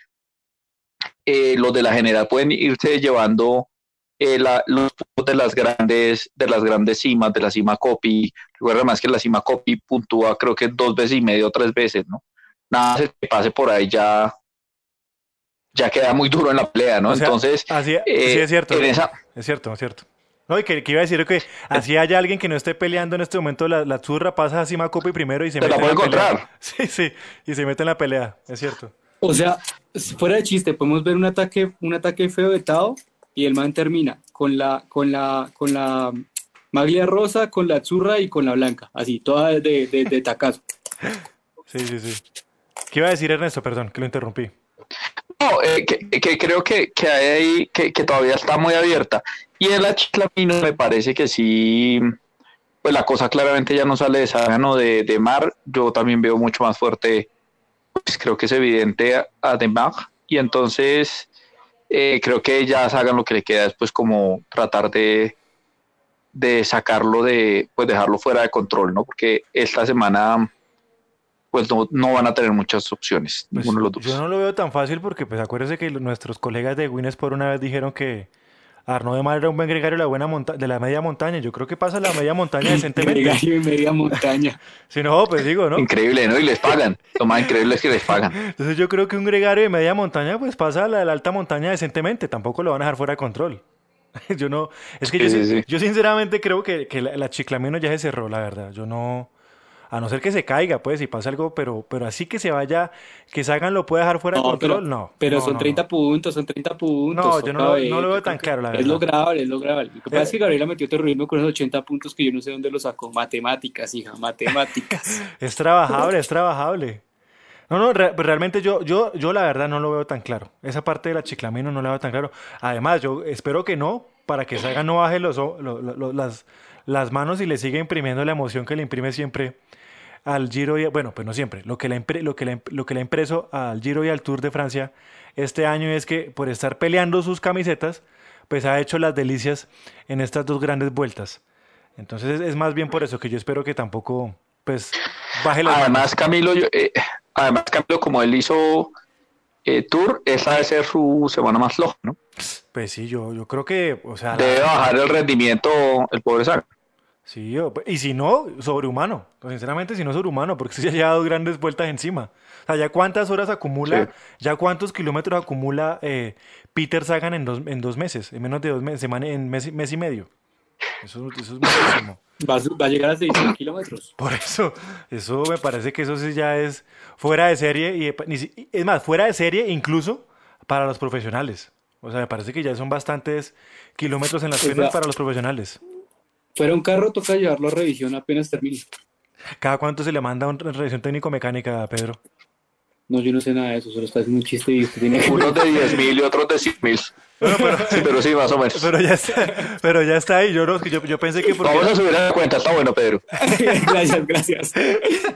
eh, los de la general pueden irse llevando eh, los puntos de las grandes, de las grandes cimas, de la cima copy. Recuerda más que la cima copy puntúa creo que dos veces y medio o tres veces, ¿no? Nada que pase por ahí ya ya queda muy duro en la pelea, ¿no? Entonces, así, sí es eh, cierto. es cierto, es cierto. No, y que, iba a decir que así haya alguien que no esté peleando en este momento, la, la zurra pasa a Cima Copi primero y se mete la puede encontrar. Sí, sí, y se mete en la pelea, es cierto. O sea, fuera de chiste, podemos ver un ataque, un ataque feo de Tao y el man termina con la, con la, con la maglia rosa, con la zurra y con la blanca, así, toda de, de, de tacazo. Sí, sí, sí. ¿Qué iba a decir Ernesto? Perdón, que lo interrumpí. No, eh, que, creo que, que hay ahí, que, todavía está muy abierta. Y en la Chiclamino me parece que sí, pues la cosa claramente ya no sale de Sagan o de, Mar. Yo también veo mucho más fuerte, pues creo que es evidente a, de Mar. Y entonces eh, creo que ya Sagan lo que le queda es pues como tratar de, de sacarlo de, pues dejarlo fuera de control, ¿no? Porque esta semana pues no, van a tener muchas opciones, pues ninguno de los dos. Yo no lo veo tan fácil porque pues acuérdense que nuestros colegas de Guinness por una vez dijeron que Arnaud de Mar era un buen gregario de la, buena de la media montaña. Yo creo que pasa la media montaña decentemente. gregario de media montaña. si no, pues digo, ¿no? Increíble, ¿no? Y les pagan. Lo más increíble es que les pagan. Entonces yo creo que un gregario de media montaña pues pasa la de la alta montaña decentemente. Tampoco lo van a dejar fuera de control. yo no... Es que yo, yo, sinceramente creo que, que la, la Chiclamino ya se cerró, la verdad. Yo no a no ser que se caiga, pues, si pasa algo, pero, pero así que se vaya, que Sagan lo puede dejar fuera de control, no. Pero son 30 puntos, son 30 puntos. No, yo no, lo veo tan claro, la verdad. Es lo grave, es lo grave. Lo que pasa es que Gabriela metió terrorismo con esos 80 puntos que yo no sé dónde los sacó. Matemáticas, hija, matemáticas. es trabajable, es trabajable. No, no, realmente yo, yo, yo la verdad no lo veo tan claro. Esa parte de la chiclamino no la veo tan claro. Además, yo espero que no, para que Sagan no baje los, las, las manos y le siga imprimiendo la emoción que le imprime siempre al Giro y, bueno, pues no siempre, lo que, le, lo, que lo que le ha impreso al Giro y al Tour de Francia este año es que por estar peleando sus camisetas, pues ha hecho las delicias en estas dos grandes vueltas. Entonces es más bien por eso que yo espero que tampoco, pues, baje la... Además, Camilo, eh, además, Camilo, como él hizo eh, Tour, esa debe ser su semana más floja, ¿no? Pues sí, yo, yo creo que, o sea... Debe bajar el rendimiento el pobre Saga. Sí, y si no, sobrehumano. Sinceramente, si no sobrehumano, porque se ha llevado grandes vueltas encima. O sea, ya cuántas horas acumula, ya cuántos kilómetros acumula eh, Peter Sagan en dos, en dos meses, en menos de dos meses, en mes, mes y medio. Eso, eso es muchísimo. Va, a llegar a 600 kilómetros. Por eso, eso me parece que eso sí ya es fuera de serie, y es más, fuera de serie incluso para los profesionales. O sea, me parece que ya son bastantes kilómetros en las piernas para los profesionales. Fuera un carro, toca llevarlo a revisión apenas termine. ¿Cada cuánto se le manda una revisión técnico-mecánica, Pedro? No, yo no sé nada de eso, solo está haciendo un chiste y usted tiene que... Unos de 10 mil y otros de 100 mil. pero, sí, pero sí, más o menos. Pero ya está, pero ya está ahí. Yo, yo, yo pensé que. Vamos a subir a la cuenta, está bueno, Pedro. gracias, gracias.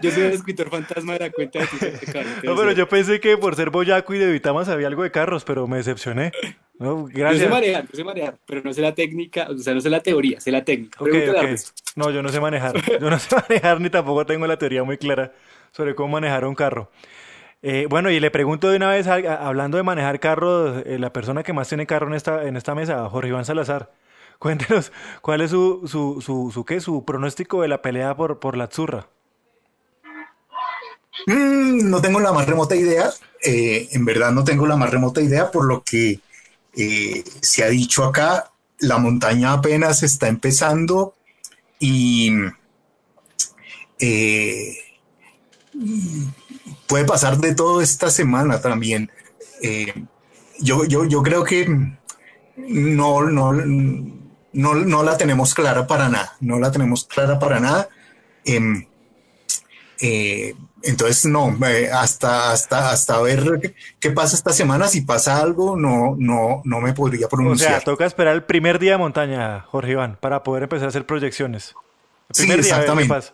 Yo soy el escritor fantasma de la cuenta de tu No, pero yo pensé que por ser boyaco y de Vitamas había algo de carros, pero me decepcioné. No, gracias. Yo sé manejar, yo sé manejar, pero no sé la técnica, o sea, no sé la teoría, sé la técnica. No, yo no sé manejar. Yo no sé manejar ni tampoco tengo la teoría muy clara sobre cómo manejar un carro. Eh, bueno, y le pregunto de una vez, hablando de manejar carros, eh, la persona que más tiene carro en esta, en esta mesa, Jorge Iván Salazar. Cuéntenos, ¿cuál es su, su, su, qué, su pronóstico de la pelea por, por la Zurra? Mm, no tengo la más remota idea. Eh, en verdad no tengo la más remota idea por lo que se ha dicho acá. La montaña apenas está empezando y puede pasar de todo esta semana también. Eh, yo, yo, yo creo que no, no, no, no, la tenemos clara para nada, no la tenemos clara para nada. Em, eh, entonces, no, eh, hasta, hasta, hasta ver qué pasa esta semana, si pasa algo, no, no, no me podría pronunciar. O sea, toca esperar el primer día de montaña, Jorge Iván, para poder empezar a hacer proyecciones. sí, exactamente.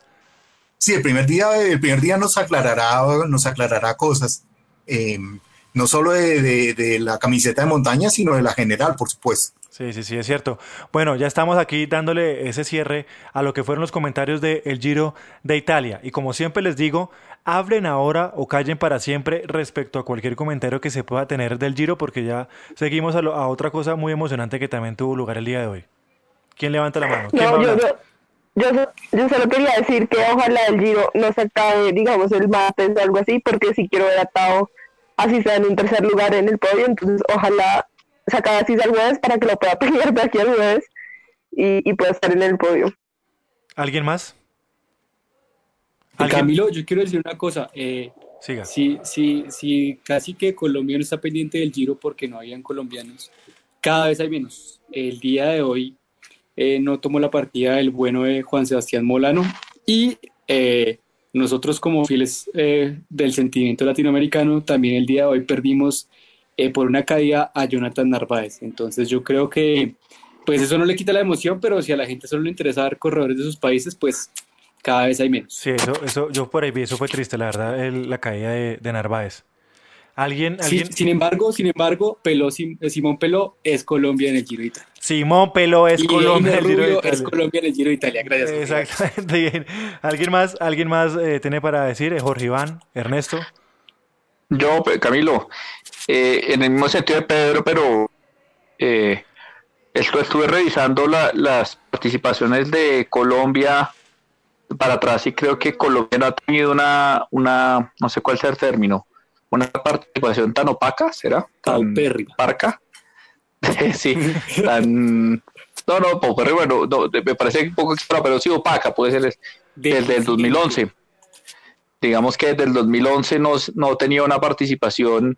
Sí, el primer día, el primer día nos aclarará, nos aclarará cosas, em, no solo de, la camiseta de montaña, sino de la general, por supuesto. Sí, sí, sí, es cierto. Bueno, ya estamos aquí dándole ese cierre a lo que fueron los comentarios del el Giro de Italia. Y como siempre les digo, hablen ahora o callen para siempre respecto a cualquier comentario que se pueda tener del Giro, porque ya seguimos a, otra cosa muy emocionante que también tuvo lugar el día de hoy. ¿Quién levanta la mano? ¿Quién yo, yo solo quería decir que ojalá el Giro no se acabe, digamos, el martes o algo así, porque si quiero ver a Tao así sea en un tercer lugar en el podio, entonces ojalá se acabe así el jueves para que lo pueda pelear de aquí al jueves y, y pueda estar en el podio. ¿Alguien más? Camilo, yo quiero decir una cosa. Eh, Siga. Sí, sí, sí, casi que Colombia no está pendiente del Giro porque no habían colombianos. Cada vez hay menos. El día de hoy eh, no tomó la partida el bueno de Juan Sebastián Molano y eh, nosotros como fieles eh, del sentimiento latinoamericano también el día de hoy perdimos por una caída a Jonathan Narváez. Entonces yo creo que pues eso no le quita la emoción, pero si a la gente solo le interesa ver corredores de sus países, pues cada vez hay menos. Sí, eso, eso yo por ahí vi, eso fue triste, la verdad, la caída de Narváez. ¿Alguien, alguien... sin embargo, sin embargo, Peló, Simón Peló es Colombia en el Giro de Italia. Simón Peló es Colombia en el Giro de Italia. es Colombia en el Giro de Italia, gracias. Exactamente bien. ¿Alguien más, alguien más eh, tiene para decir? Eh, Jorge Iván, Ernesto. Yo, Camilo, eh, en el mismo sentido de Pedro, pero esto estuve revisando las participaciones de Colombia para atrás y creo que Colombia no ha tenido una, una no sé cuál sea el término, una participación tan opaca, ¿será? Tan parca. sí, tan... No, no, pero bueno, me parece un poco extra, pero sí opaca, puede ser desde el 2011. Digamos que desde el 2011 no, no tenía una participación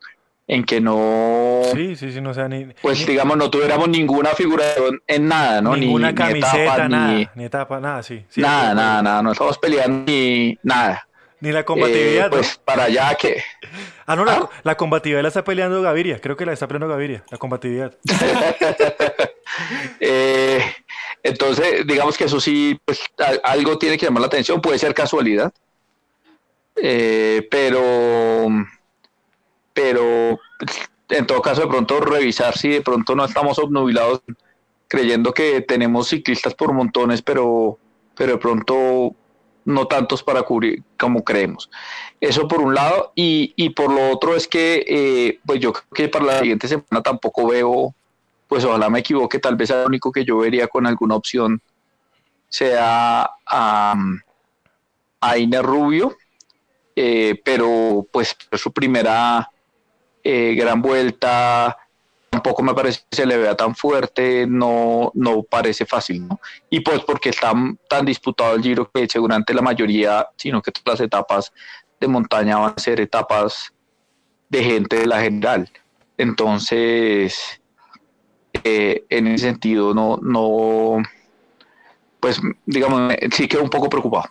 en que no. Sí, sí, sí, no sea ni. Pues digamos, no tuviéramos ninguna figuración en nada, ¿no? Ninguna camiseta, nada. Ni, etapa, nada, sí. nada, nada, nada. No estamos peleando ni nada. Ni la combatividad. Eh, pues para allá que. Ah, no, ¿Ah? La, combatividad la está peleando Gaviria. Creo que la está peleando Gaviria, la combatividad. Eh, entonces, digamos que eso sí, pues algo tiene que llamar la atención. Puede ser casualidad. Eh, pero. Pero en todo caso, de pronto revisar si de pronto no estamos obnubilados creyendo que tenemos ciclistas por montones, pero, pero de pronto no tantos para cubrir como creemos. Eso por un lado, y, por lo otro es que, eh, pues yo creo que para la siguiente semana tampoco veo, pues ojalá me equivoque, tal vez el único que yo vería con alguna opción sea a, a Iner Rubio, eh, pero pues su primera eh, gran vuelta, tampoco me parece que se le vea tan fuerte, no, no parece fácil, ¿no? Y pues porque está tan disputado el Giro que seguramente la mayoría, sino que todas las etapas de montaña van a ser etapas de gente de la general. Entonces, eh, en ese sentido, no, no, pues digamos, sí quedo un poco preocupado.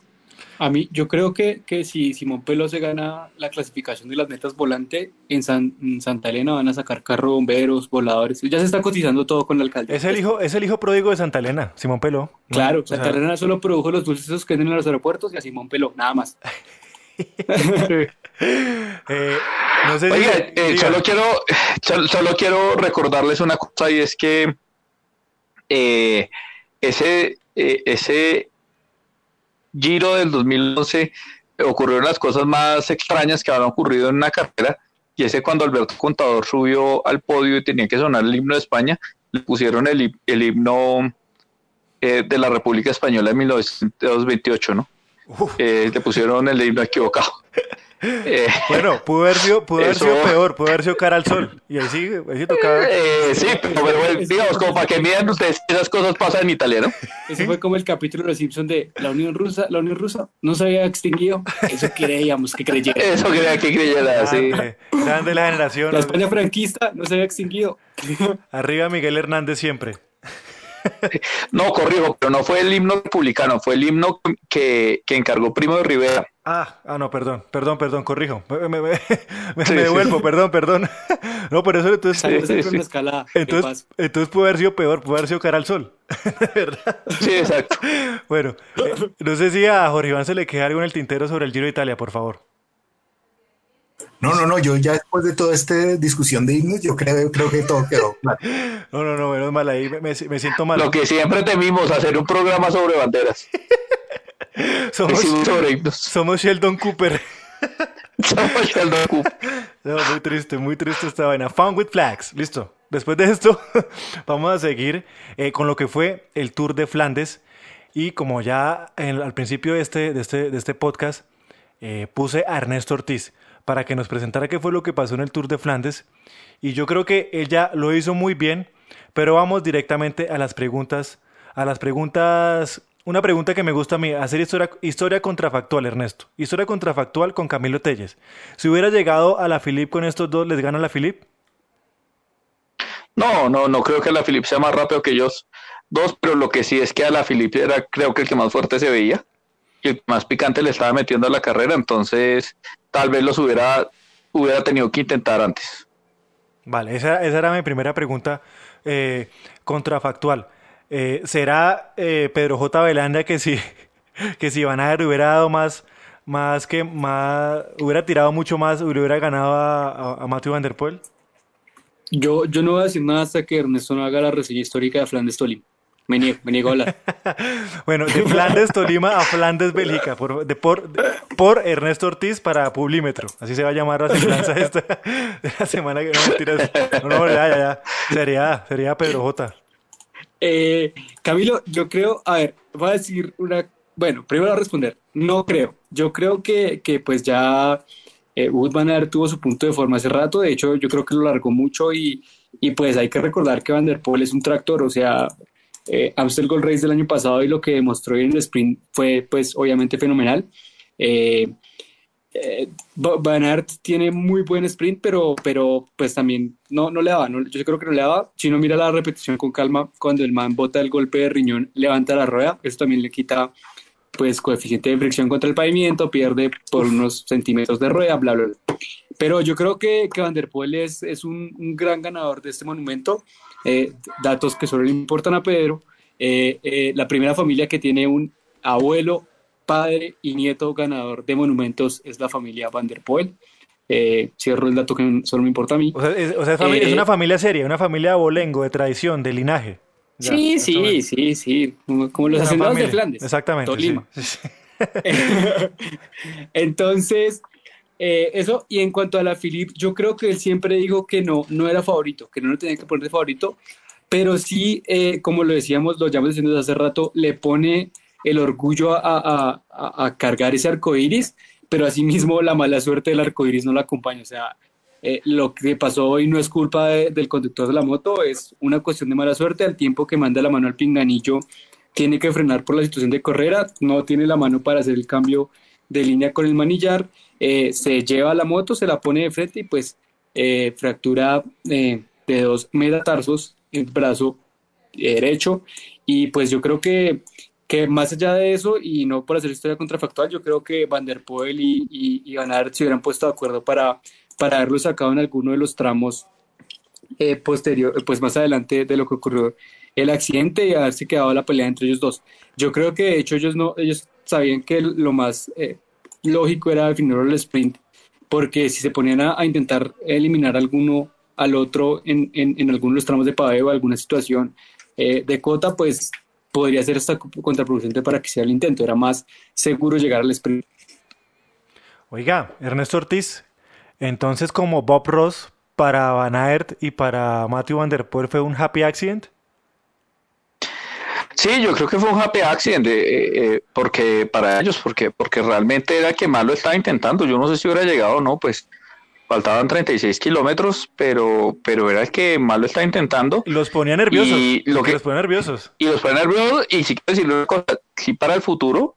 A mí, yo creo que, que si Simón Pelo se gana la clasificación de las metas volante, en, Santa Elena van a sacar carro, bomberos, voladores. Ya se está cotizando todo con el alcalde. Es el hijo, es el hijo pródigo de Santa Elena, Simón Pelo. Claro, Santa Elena solo produjo los dulces que venden en los aeropuertos y a Simón Pelo, nada más. Eh, no sé eh, solo, quiero, solo, quiero recordarles una cosa y es que eh, ese, ese Giro del 2011 ocurrieron las cosas más extrañas que habían ocurrido en una carrera, y ese cuando Alberto Contador subió al podio y tenía que sonar el himno de España, le pusieron el, el himno eh, de la República Española de 1928, ¿no? Eh, le pusieron el himno equivocado. Eh, bueno, pudo haber sido, pudo haber sido peor, pudo haber sido cara al sol. Y ahí sí, ahí sí tocaba. Eh, sí, pero, digamos, como para que miren ustedes, esas cosas pasan en italiano. Ese fue como el capítulo de los Simpsons de la Unión Rusa, la Unión Rusa no se había extinguido. Eso creíamos que creyera. Eso creía que creyera, sí. Grande la generación. La España franquista no se había extinguido. Arriba Miguel Hernández siempre. No, corrijo, pero no fue el himno republicano, fue el himno que, que encargó Primo de Rivera. Ah, ah, no, perdón, perdón, perdón, corrijo. Me, me, devuelvo, perdón, perdón. No, por eso entonces. entonces, entonces pudo haber sido peor, pudo haber sido cara al sol. ¿Verdad? Sí, exacto. Bueno, eh, no sé si a Jorge Iván se le queda algo en el tintero sobre el Giro de Italia, por favor. No, no, no, yo ya después de toda esta discusión de himnos, yo creo, creo que todo quedó claro. No, no, no, menos mal ahí, me, siento mal. Lo que siempre temimos, hacer un programa sobre banderas. somos, somos Sheldon Cooper. somos Sheldon Cooper. muy triste, muy triste esta vaina. Fun with flags, listo. Después de esto, vamos a seguir eh, con lo que fue el Tour de Flandes. Y como ya al principio de este, de este, de este podcast, eh, puse a Ernesto Ortiz para que nos presentara qué fue lo que pasó en el Tour de Flandes. Y yo creo que ella lo hizo muy bien, pero vamos directamente a las preguntas, a las preguntas, una pregunta que me gusta a mí, hacer historia, historia contrafactual, Ernesto. Historia contrafactual con Camilo Telles. Si hubiera llegado a la Filip con estos dos, ¿les gana la Filip? No, no, no creo que la Filip sea más rápido que ellos dos, pero lo que sí es que a la Filip era creo que el que más fuerte se veía y el más picante le estaba metiendo a la carrera, entonces tal vez los hubiera, hubiera tenido que intentar antes. Vale, esa, era mi primera pregunta eh, contrafactual. Eh, ¿Será eh, Pedro J. Belanda que si, que si Van Aert hubiera dado más, más que más, hubiera tirado mucho más, hubiera ganado a, a, Matthew Van Der Poel? Yo, yo no voy a decir nada hasta que Ernesto no haga la reseña histórica de Flandes Tolima. Me niego, a hablar. bueno, de Flandes, Tolima a Flandes, Bélgica, por, de, por, por, Ernesto Ortiz para Publímetro. Así se va a llamar la semblanza esta de la semana que no tiras. No, no, ya, ya, ya. Sería, sería Pedro J. Eh, Camilo, yo creo, a ver, voy a decir una. Bueno, primero a responder. No creo. Yo creo que, que pues ya eh, Van Aert tuvo su punto de forma hace rato. De hecho, yo creo que lo largó mucho y, y pues hay que recordar que Van der Poel es un tractor, o sea, eh, Amstel Gold Race del año pasado y lo que demostró en el sprint fue pues obviamente fenomenal. Eh, eh Van Aert tiene muy buen sprint, pero, pero pues también no, no le daba, yo creo que no le daba. Si no mira la repetición con calma, cuando el man bota el golpe de riñón, levanta la rueda, eso también le quita pues coeficiente de fricción contra el pavimento, pierde por unos centímetros de rueda, bla, bla, bla. Pero yo creo que, que Van der Poel es, es un, un gran ganador de este monumento. Eh, datos que solo le importan a Pedro, eh, eh, la primera familia que tiene un abuelo, padre y nieto ganador de monumentos es la familia Van der Poel. cierro el dato que solo me importa a mí. O sea, es, una familia seria, una familia abolengo, de tradición, de linaje. sí, sí, sí, sí, como, los hacendados de Flandes. Exactamente. Tolima. Entonces, eh, eso, y en cuanto a la Philip, yo creo que él siempre dijo que no, no era favorito, que no lo tenía que poner de favorito, pero sí, eh, como lo decíamos, lo llevamos diciendo desde hace rato, le pone el orgullo a, a, a, cargar ese arco iris, pero asimismo la mala suerte del arco iris no la acompaña. O sea, eh, lo que pasó hoy no es culpa del conductor de la moto, es una cuestión de mala suerte. Al tiempo que manda la mano al pinganillo, tiene que frenar por la situación de carrera, no tiene la mano para hacer el cambio de línea con el manillar, eh, se lleva la moto, se la pone de frente y pues eh, fractura eh, de dos metatarsos el brazo derecho y pues yo creo que, que más allá de eso y no por hacer historia contrafactual, yo creo que Van der Poel y, y, y Van Aert se hubieran puesto de acuerdo para, para haberlo sacado en alguno de los tramos posterior, pues más adelante de lo que ocurrió el accidente y haberse quedado la pelea entre ellos dos. Yo creo que de hecho ellos no, ellos sabían que lo más eh, lógico era definir el sprint, porque si se ponían a, intentar eliminar alguno al otro en, en, algunos de los tramos de paveo, alguna situación eh, de cota, pues podría ser hasta contraproducente para que sea el intento. Era más seguro llegar al sprint. Oiga, Ernesto Ortiz, entonces como Bob Ross para Van Aert y para Matthew Van Der Poel fue un happy accident. Sí, yo creo que fue un happy accident, eh, eh, porque para ellos, porque, porque realmente era que más lo estaba intentando. Yo no sé si hubiera llegado o no, pues faltaban 36 kilómetros, pero, pero era el que más lo estaba intentando. Los ponía nerviosos. Y lo que, los ponía nerviosos. Y los ponía nerviosos, y si quiero decirlo, sí para el futuro,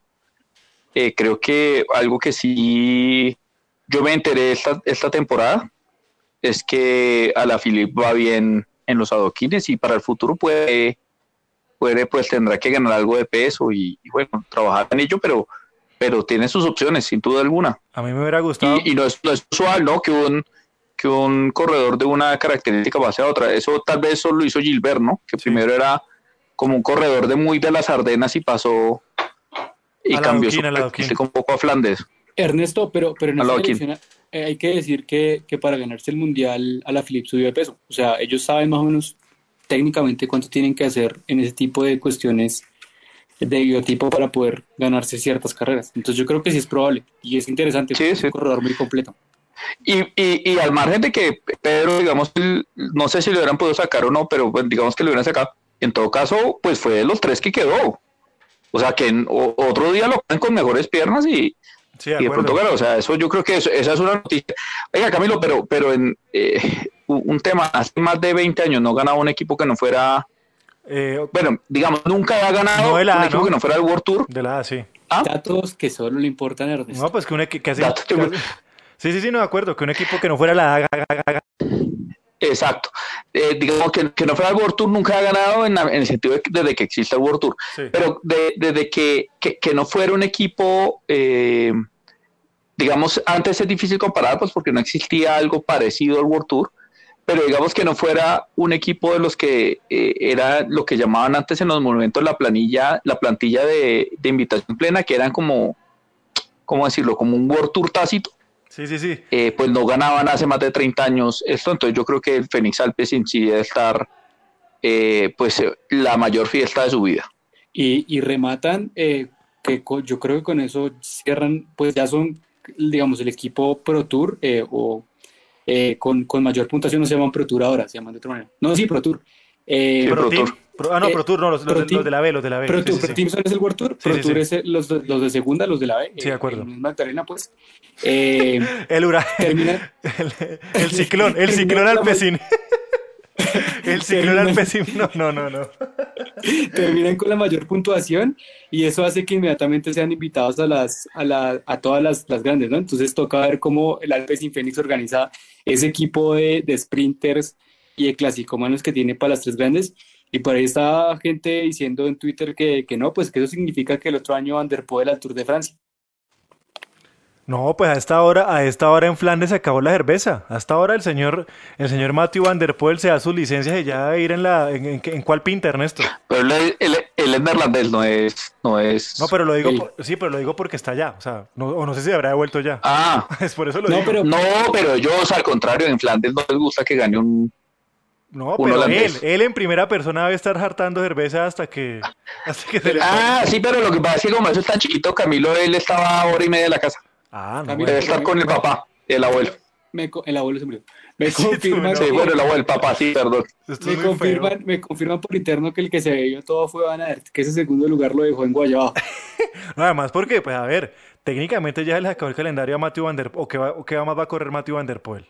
eh, creo que algo que sí yo me enteré esta, esta temporada es que a la Philip va bien en los adoquines y para el futuro puede puede, pues tendrá que ganar algo de peso y, bueno, trabajar en ello, pero, pero tiene sus opciones, sin duda alguna. A mí me hubiera gustado. Y, no, es, no es usual, ¿no? Que un, que un corredor de una característica pase a otra. Eso tal vez solo lo hizo Gilbert, ¿no? Que primero era como un corredor de muy de las Ardenas y pasó y cambió su un poco a Flandes. Ernesto, pero, pero en esta eh, hay que decir que, que, para ganarse el mundial a la Philips subió de peso. O sea, ellos saben más o menos técnicamente cuánto tienen que hacer en ese tipo de cuestiones de biotipo para poder ganarse ciertas carreras. Entonces yo creo que sí es probable y es interesante, es un corredor muy completo. Y, y, y, al margen de que Pedro, digamos, no sé si lo hubieran podido sacar o no, pero digamos que lo hubieran sacado. En todo caso, pues fue de los tres que quedó. O sea, que en, otro día lo ponen con mejores piernas y, de, pronto, claro, o sea, eso yo creo que esa es una noticia. Oiga, Camilo, pero, pero en, eh, un tema, hace más de 20 años no ganaba un equipo que no fuera... Eh, bueno, digamos, nunca ha ganado un equipo que no fuera el World Tour. De la A, sí. ¿Ah? Datos que solo le importan a Ernesto. No, pues que un equipo que Sí, sí, sí, no de acuerdo, que un equipo que no fuera la A... Exacto. Eh, digamos que, que, no fuera el World Tour nunca ha ganado en, el sentido de desde que existe el World Tour. Pero desde que, que, no fuera un equipo, eh, digamos, antes es difícil comparar, pues porque no existía algo parecido al World Tour pero digamos que no fuera un equipo de los que eh, era lo que llamaban antes en los monumentos la planilla, la plantilla de, invitación plena, que eran como, ¿cómo decirlo? Como un World Tour tácito. Sí, sí, sí. Eh, pues no ganaban hace más de 30 años esto, entonces yo creo que el Fénix Alpes en sí debe estar eh, pues la mayor fiesta de su vida. Y, y rematan, que yo creo que con eso cierran, pues ya son, digamos, el equipo Pro Tour o eh, con, con, mayor puntuación no se llaman Pro Tour ahora, se llaman de otra manera. No, sí, Pro Tour. Eh, Pro, Tour. ah, no, Pro Tour, no, los, los, de la B, los de la B. Pro Tour, Pro Team son es el World Tour, Pro Tour es los, los de segunda, los de la B. Sí, de acuerdo. En Magdalena, pues. Eh, el huracán. El, el, ciclón, el ciclón alpecín. El ciclón alpecín, no, no, no, no. Terminan con la mayor puntuación y eso hace que inmediatamente sean invitados a, las, a, la, a todas las, las, grandes, ¿no? Entonces toca ver cómo el Alpecin Fénix organiza ese equipo de, de sprinters y de clasicomanos que tiene para las tres grandes. Y por ahí está gente diciendo en Twitter que, que no, pues que eso significa que el otro año Van der Poel al Tour de Francia. No, pues a esta hora, a esta hora en Flandes se acabó la cerveza. Hasta ahora el señor, el señor Matthew Van Der Poel se da su licencia y ya ir en la, en, en, cuál pinta, Ernesto. Pero él, es neerlandés, no es, no es. No, pero lo digo, sí, pero lo digo porque está allá, o sea, no, o no sé si habrá vuelto ya. Ah, es por eso lo no, digo. Pero, no, pero ellos al contrario, en Flandes no les gusta que gane un. No, pero él, él en primera persona debe estar hartando cerveza hasta que, hasta que se le Ah, sí, pero lo que pasa es que como eso es tan chiquito, Camilo, él estaba a hora y media de la casa. Ah, no. Debe estar con el papá, el abuelo. el abuelo se murió. Me confirman. Sí, bueno, el abuelo, el papá, sí, perdón. Me confirman, me confirman, por interno que el que se bebió todo fue Van Aert, que ese segundo lugar lo dejó en Guayaba. no, además, porque, pues a ver, técnicamente ya se le acabó el calendario a Matthew Van Der o qué, va, o qué más va a correr Matthew Van Der Poel.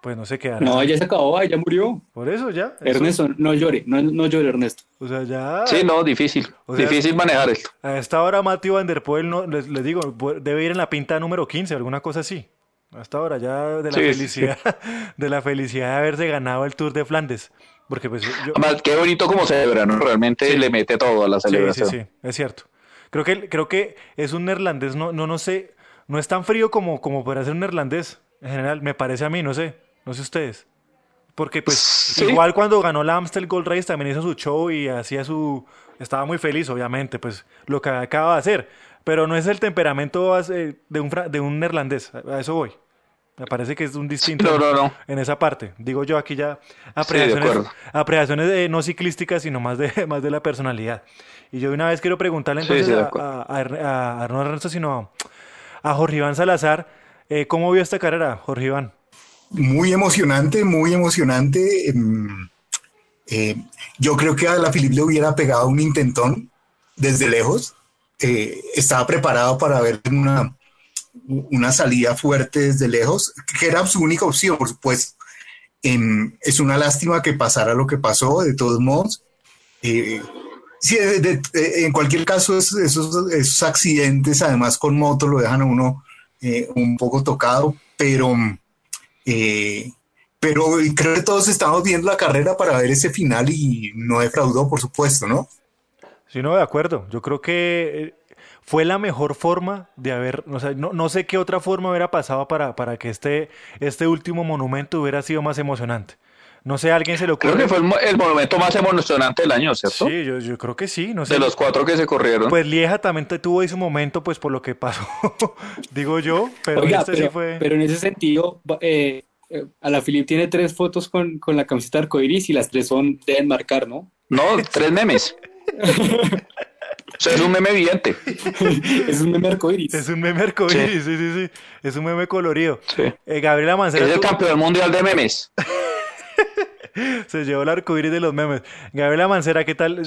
Pues no sé qué hará. No, ya se acabó, ya murió. Por eso ya. Ernesto, no llore, no, no llore, Ernesto. O sea, ya. Sí, no, difícil. difícil manejar esto. A esta hora, Matthew Van Der Poel, no, les, digo, debe ir en la pinta número 15, alguna cosa así. Hasta ahora ya de la felicidad, de la felicidad de haberse ganado el Tour de Flandes. Porque pues yo... Además, qué bonito como celebra, ¿no? Realmente le mete todo a la celebración. Sí, sí, sí, es cierto. Creo que, creo que es un neerlandés, no, no, no sé, no es tan frío como, como para ser un neerlandés. En general, me parece a mí, no sé. No sé ustedes. Porque pues igual cuando ganó la Amstel Gold Race también hizo su show y hacía su... Estaba muy feliz, obviamente, pues lo que acaba de hacer. Pero no es el temperamento de un, de un neerlandés, a eso voy. Me parece que es un distinto en esa parte. Digo yo aquí ya apreciaciones, sí, no ciclísticas, sino más de, más de la personalidad. Y yo una vez quiero preguntarle entonces a, a, a, Ernesto, sino a Jorge Iván Salazar, Eh, ¿Cómo vio esta carrera, Jorge Iván? Muy emocionante, muy emocionante. Em, eh, yo creo que a la Filip le hubiera pegado un intentón desde lejos. Eh, estaba preparado para ver una, una salida fuerte desde lejos, que era su única opción, por supuesto. Em, es una lástima que pasara lo que pasó, de todos modos. Eh, sí, en cualquier caso, esos, esos, accidentes, además con moto, lo dejan a uno un poco tocado, pero, eh, pero creo que todos estamos viendo la carrera para ver ese final y no defraudó, por supuesto, ¿no? Sí, no, de acuerdo. Yo creo que fue la mejor forma de haber, no, no, no sé qué otra forma hubiera pasado para, para que este, este último monumento hubiera sido más emocionante. No sé, alguien se lo ocurre. Creo que fue el, monumento más emocionante del año, ¿cierto? Sí, yo, yo, creo que sí. No sé. De los cuatro que se corrieron. Pues Lieja también tuvo ese momento, pues por lo que pasó, digo yo, pero este sí fue. Pero en ese sentido, eh, eh, a la Filip tiene tres fotos con, con la camiseta arcoiris y las tres son deben marcar, ¿no? No, tres memes. O sea, es un meme evidente. es un meme arcoíris. Es un meme arcoíris, sí. sí, sí, Es un meme colorido. Sí. Eh, Gabriela Mancera. Es el campeón mundial de memes. Se llevó el arcoíris de los memes. Gabriela Mancera, ¿qué tal?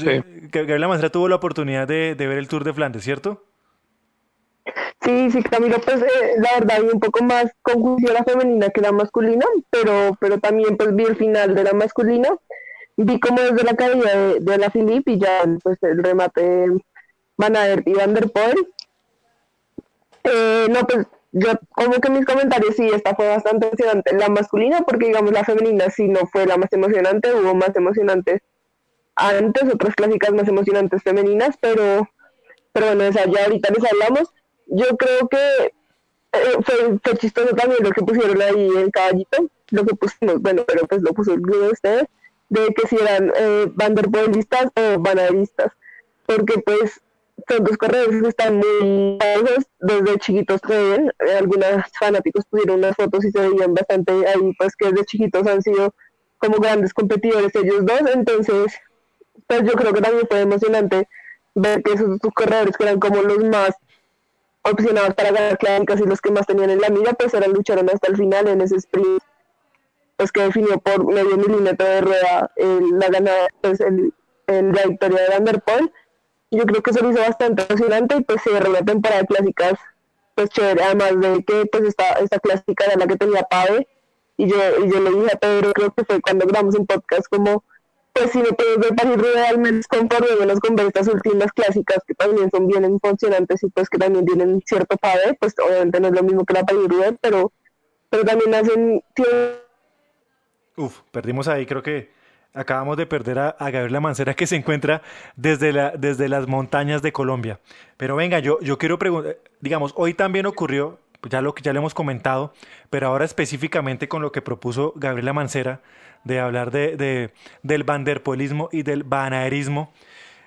Gabriela Mancera tuvo la oportunidad de, ver el Tour de Flandes, ¿cierto? Sí, sí, Camilo, pues eh, la verdad vi un poco más conjunción la femenina que la masculina, pero, pero también pues vi el final de la masculina. Vi como desde la caída de, la Filip y ya pues el remate Van a ver y Van der Poel. Eh, no, pues yo como que mis comentarios sí, esta fue bastante emocionante. La masculina, porque digamos la femenina sí no fue la más emocionante, hubo más emocionantes antes, otras clásicas más emocionantes femeninas, pero, pero bueno, esa ya ahorita les hablamos. Yo creo que eh, fue, chistoso también lo que pusieron ahí en caballito, lo que pusimos, bueno, pero pues lo puso el grupo de ustedes, de que si eran eh, o Banaderistas, porque pues son dos corredores que están muy famosos, desde chiquitos que ven, eh, algunos fanáticos pusieron unas fotos y se veían bastante ahí, pues que desde chiquitos han sido como grandes competidores ellos dos, entonces pues yo creo que también fue emocionante ver que esos dos corredores que eran como los más opcionados para ganar clásicas y los que más tenían en la mira, pues eran lucharon hasta el final en ese sprint pues que definió por medio milímetro de rueda la ganada, pues el, la victoria de Van der Poel yo creo que se lo hizo bastante emocionante y pues se cerró la temporada de clásicas pues chévere, además de que pues esta, esta clásica era la que tenía Pave y yo, y yo le dije a Pedro, creo que fue cuando grabamos un podcast como pues si no puedes ver París Rueda al menos menos con ver estas últimas clásicas que también son bien emocionantes y pues que también tienen cierto Pave, pues obviamente no es lo mismo que la París Rueda, pero, pero también hacen... Uf, perdimos ahí, creo que Acabamos de perder a, Gabriela Mancera que se encuentra desde, desde las montañas de Colombia. Pero venga, yo, yo quiero preguntar, digamos, hoy también ocurrió, ya lo que ya le hemos comentado, pero ahora específicamente con lo que propuso Gabriela Mancera de hablar de, de del banderpolismo y del banaerismo.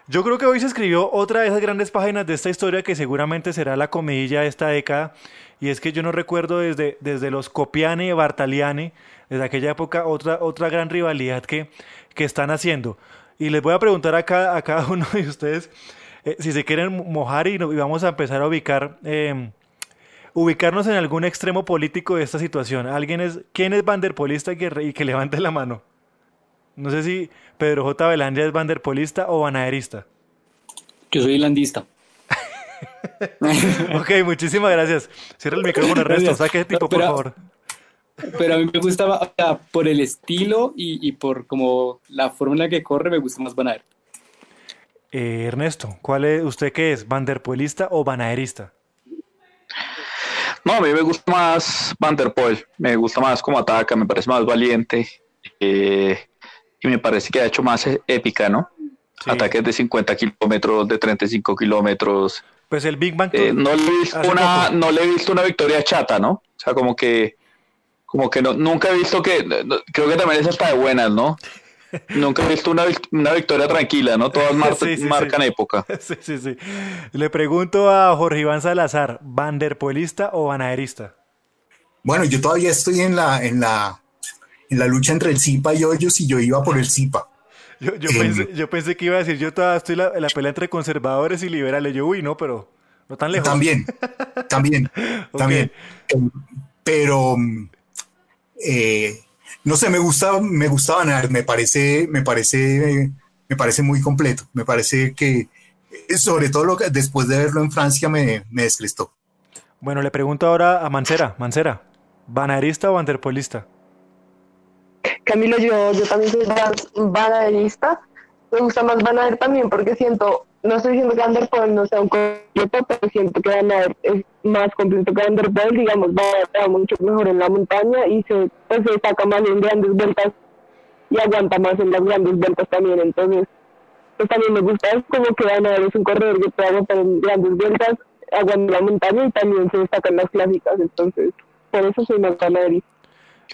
Yo creo que hoy se escribió otra de esas grandes páginas de esta historia que seguramente será la comidilla de esta década. Y es que yo no recuerdo desde, desde los Copiani y Bartaliani desde aquella época, otra, otra gran rivalidad que, que están haciendo. Y les voy a preguntar a cada, a cada uno de ustedes eh, si se quieren mojar y, vamos a empezar a ubicar, em, ubicarnos en algún extremo político de esta situación. ¿Alguien es, ¿Quién es vanderpolista y que, y que levante la mano? No sé si Pedro J. Belandia es vanderpolista o banaderista. Yo soy landista. ok, muchísimas gracias. Cierra el micrófono, Ernesto. Saque ese tipo, por favor. Pero a mí me gustaba, por el estilo y, por como la forma en la que corre, me gusta más Van eh, Ernesto, ¿cuál es, ¿usted qué es? ¿Vanderpoelista o Banaerista? No, a mí me gusta más Van der Poel, me gusta más como ataca, me parece más valiente eh, y me parece que ha hecho más épica, ¿no? Ataques de 50 kilómetros, de 35 kilómetros. Pues el Big Bang. Eh, no, le he visto una, no le he visto una victoria chata, ¿no? O sea, como que como que no, nunca he visto que, creo que también es hasta de buenas, ¿no? Nunca he visto una, una victoria tranquila, ¿no? Todas marcan época. Sí, sí, sí. Le pregunto a Jorge Iván Salazar, ¿vanderpoelista o banaderista? Bueno, yo todavía estoy en la, en la, en la lucha entre el Zipa y Hoyos y yo iba por el Zipa. Yo, yo, pensé, em, yo pensé que iba a decir, yo todavía estoy en la, pelea entre conservadores y liberales. Yo, uy, no, pero no tan lejos. También, también, también. Pero eh, no sé, me gusta, me gusta me parece, me parece, me parece muy completo, me parece que sobre todo lo que, después de verlo en Francia me, me descrestó. Bueno, le pregunto ahora a Mancera, Mancera, ¿banaderista o vanderpolista? Camilo, yo, yo también soy banaderista. Me gusta más Banader también porque siento, no estoy diciendo que Vanderpool no sea un completo, pero siento que Banader es más completo que Vanderpool. Digamos, va mucho mejor en la montaña y se, pues, se saca más en grandes vueltas y aguanta más en las grandes vueltas también. Entonces, pues también me gusta, es como que Banader es un corredor que puede aguantar en grandes vueltas, aguanta la montaña y también se destaca en las clásicas. Entonces, por eso soy más banaderista.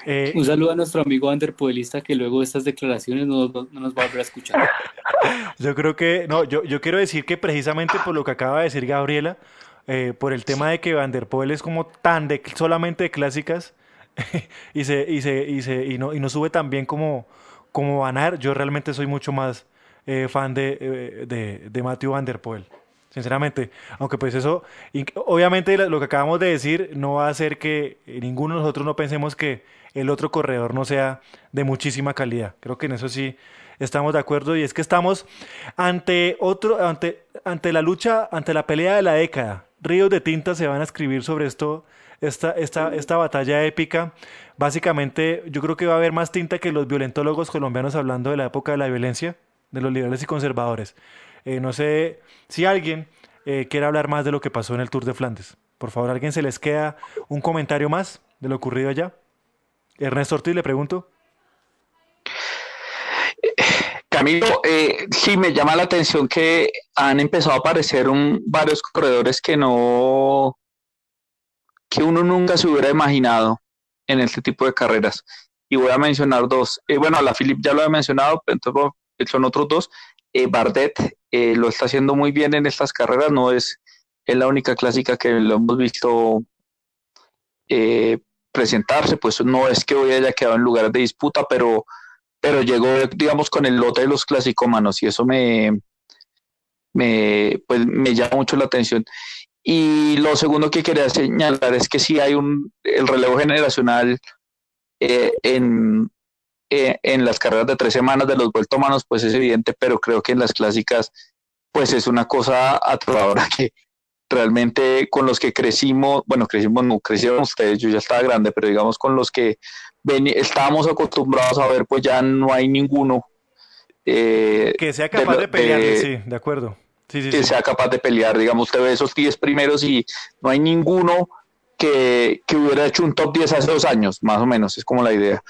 Eh, un saludo a nuestro amigo Anderpoelista que luego de estas declaraciones no, nos va a volver a escuchar. yo creo que, no, yo, yo quiero decir que precisamente por lo que acaba de decir Gabriela, eh, por el tema de que Van der Poel es como tan de solamente de clásicas y se y se y se y no y no sube tan bien como como Van yo realmente soy mucho más eh, fan de, de, de Matthew Van der Poel sinceramente. Aunque pues eso, obviamente lo que acabamos de decir no va a hacer que ninguno de nosotros no pensemos que el otro corredor no sea de muchísima calidad. Creo que en eso sí estamos de acuerdo y es que estamos ante otro, ante, ante la lucha, ante la pelea de la década. Ríos de tinta se van a escribir sobre esto, esta, esta, esta batalla épica. Básicamente, yo creo que va a haber más tinta que los violentólogos colombianos hablando de la época de la violencia, de los liberales y conservadores. Eh, no sé si alguien eh, quiere hablar más de lo que pasó en el Tour de Flandes. Por favor, ¿alguien se les queda un comentario más de lo ocurrido allá? Ernesto Ortiz, le pregunto. Camilo, eh, sí me llama la atención que han empezado a aparecer varios corredores que no, que uno nunca se hubiera imaginado en este tipo de carreras. Y voy a mencionar dos. bueno, a la Philip ya lo he mencionado, pero entonces son otros dos. Eh, Bardet eh, lo está haciendo muy bien en estas carreras, no es, es la única clásica que lo hemos visto eh, presentarse, pues no es que hoy haya quedado en lugar de disputa, pero, pero llegó, digamos, con el lote de los clasicómanos y eso me, me, pues, me llama mucho la atención. Y lo segundo que quería señalar es que si hay un, el relevo generacional en, eh, en las carreras de tres semanas de los vueltomanos, pues es evidente, pero creo que en las clásicas, pues es una cosa aterradora que realmente con los que crecimos, bueno, crecimos, no crecieron ustedes, yo ya estaba grande, pero digamos con los que estábamos acostumbrados a ver, pues ya no hay ninguno. Eh, que sea capaz de, pelear, sí, de acuerdo. que sea capaz de pelear, digamos, usted ve esos 10 primeros y no hay ninguno que, que hubiera hecho un top 10 hace dos años, más o menos, es como la idea.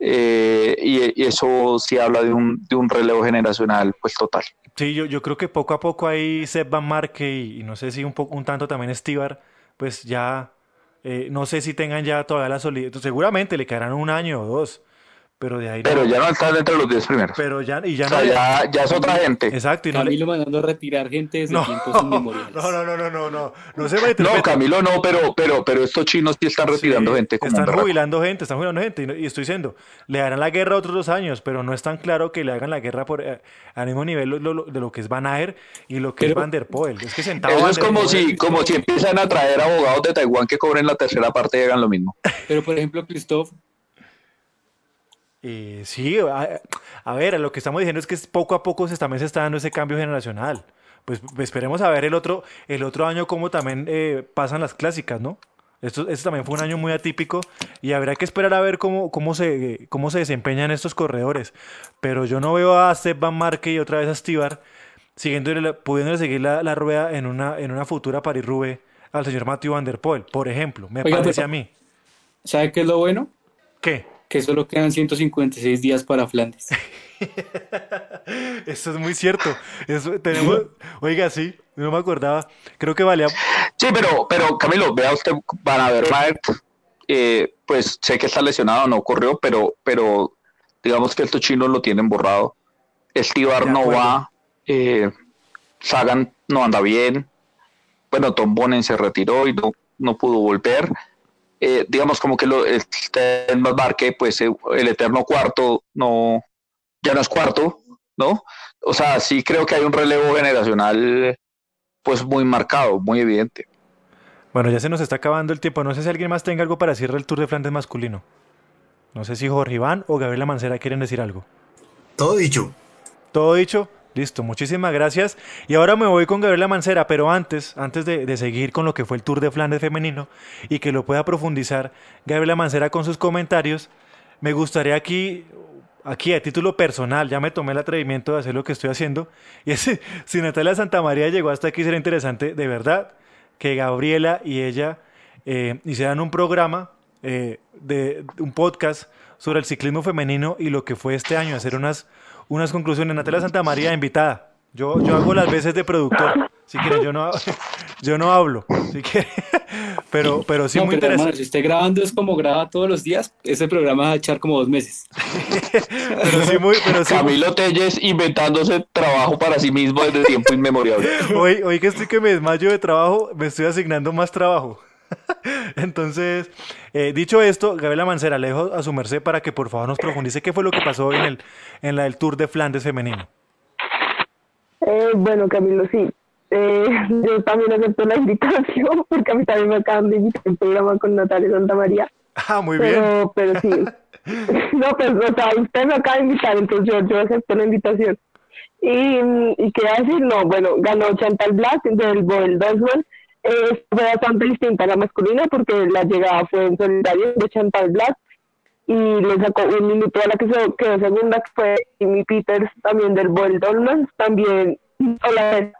Eh, y, eso sí habla de un, de un relevo generacional pues total. Sí, yo, yo creo que poco a poco ahí Seb Van Marke y, no sé si un, poco, un tanto también Stibar, pues ya, eh, no sé si tengan ya todavía la solidez, seguramente le quedarán un año o dos, pero de ahí Pero ya no están entre los 10 primeros. Pero ya, y ya, no, ya, ya, es otra gente. Exacto. Y no Camilo mandando a retirar gente desde no, tiempos inmemoriales. No, no, no, no, no, no. No, se no Camilo no, pero, pero, pero estos chinos sí están retirando gente. Como están jubilando gente, están jubilando gente. Y, estoy diciendo, le darán la guerra otros dos años, pero no es tan claro que le hagan la guerra por eh, al mismo nivel de lo que es Van Aer y lo que es Van der Poel. Es que sentado Eso es como si, como si empiezan a traer abogados de Taiwán que cobren la tercera parte y hagan lo mismo. Pero, por ejemplo, Christoph, eh, sí, a, ver, lo que estamos diciendo es que poco a poco se, también se está dando ese cambio generacional. Pues, esperemos a ver el otro, el otro año cómo también eh, pasan las clásicas, ¿no? Esto, esto, también fue un año muy atípico y habrá que esperar a ver cómo, cómo, se, cómo se desempeñan estos corredores. Pero yo no veo a Seb Van Marke y otra vez a Stivar siguiendo, pudiendo seguir la, rueda en una, en una futura Paris-Roubaix al señor Matthew Van Der Poel, por ejemplo. Me parece a mí. ¿Sabe qué es lo bueno? ¿Qué? Que solo quedan 156 días para Flandes. Eso es muy cierto. Eso, tenemos, oiga, sí, no me acordaba. Creo que valía. Sí, pero, pero Camilo, vea usted, van a ver, eh, pues sé que está lesionado, no ocurrió, pero, pero digamos que estos chinos lo tienen borrado. Estivar no va, eh, Sagan no anda bien. Bueno, Tom Bonen se retiró y no, no pudo volver. Eh, digamos como que lo, el más Barque, pues eh, el eterno cuarto no, ya no es cuarto, ¿no? O sea, sí creo que hay un relevo generacional pues muy marcado, muy evidente. Bueno, ya se nos está acabando el tiempo. No sé si alguien más tenga algo para decir el Tour de Flandes masculino. No sé si Jorge Iván o Gabriela Mancera quieren decir algo. Todo dicho. Todo dicho. Listo, muchísimas gracias. Y ahora me voy con Gabriela Mancera, pero antes, antes de, de, seguir con lo que fue el Tour de Flandes femenino y que lo pueda profundizar Gabriela Mancera con sus comentarios, me gustaría aquí, aquí a título personal, ya me tomé el atrevimiento de hacer lo que estoy haciendo, y es, si Natalia Santamaría llegó hasta aquí, sería interesante, de verdad, que Gabriela y ella eh, hicieran un programa, eh, de un podcast sobre el ciclismo femenino y lo que fue este año, hacer unas, unas conclusiones. Natalia Santamaría, invitada. Yo, yo hago las veces de productor. Si quieren, yo no, yo no hablo. Si pero, pero sí muy interesante. si esté grabando es como graba todos los días, ese programa va a echar como dos meses. pero sí muy, pero sí Camilo Telles inventándose trabajo para sí mismo desde tiempo inmemorial. Hoy, hoy que estoy que me desmayo de trabajo, me estoy asignando más trabajo. Entonces, eh, dicho esto, Gabriela Mancera, le dejo a su merced para que por favor nos profundice qué fue lo que pasó en el, en la del Tour de Flandes femenino. Eh, bueno, Camilo, sí. Eh, yo también acepto la invitación porque a mí también me acaban de invitar el programa con Natalia Santa María. Ah, muy bien. Pero sí. no, pues, o sea, usted me acaba de invitar, entonces yo, yo acepto la invitación. Y, y qué decir, no, bueno, ganó Chantal Black del Boel Dosman. Fue bastante distinta a la masculina porque la llegada fue en solitario de Chantal Black y le sacó un minuto a la que se quedó segunda, que fue Jimmy Peters, también del Boel Dolman, también, hola,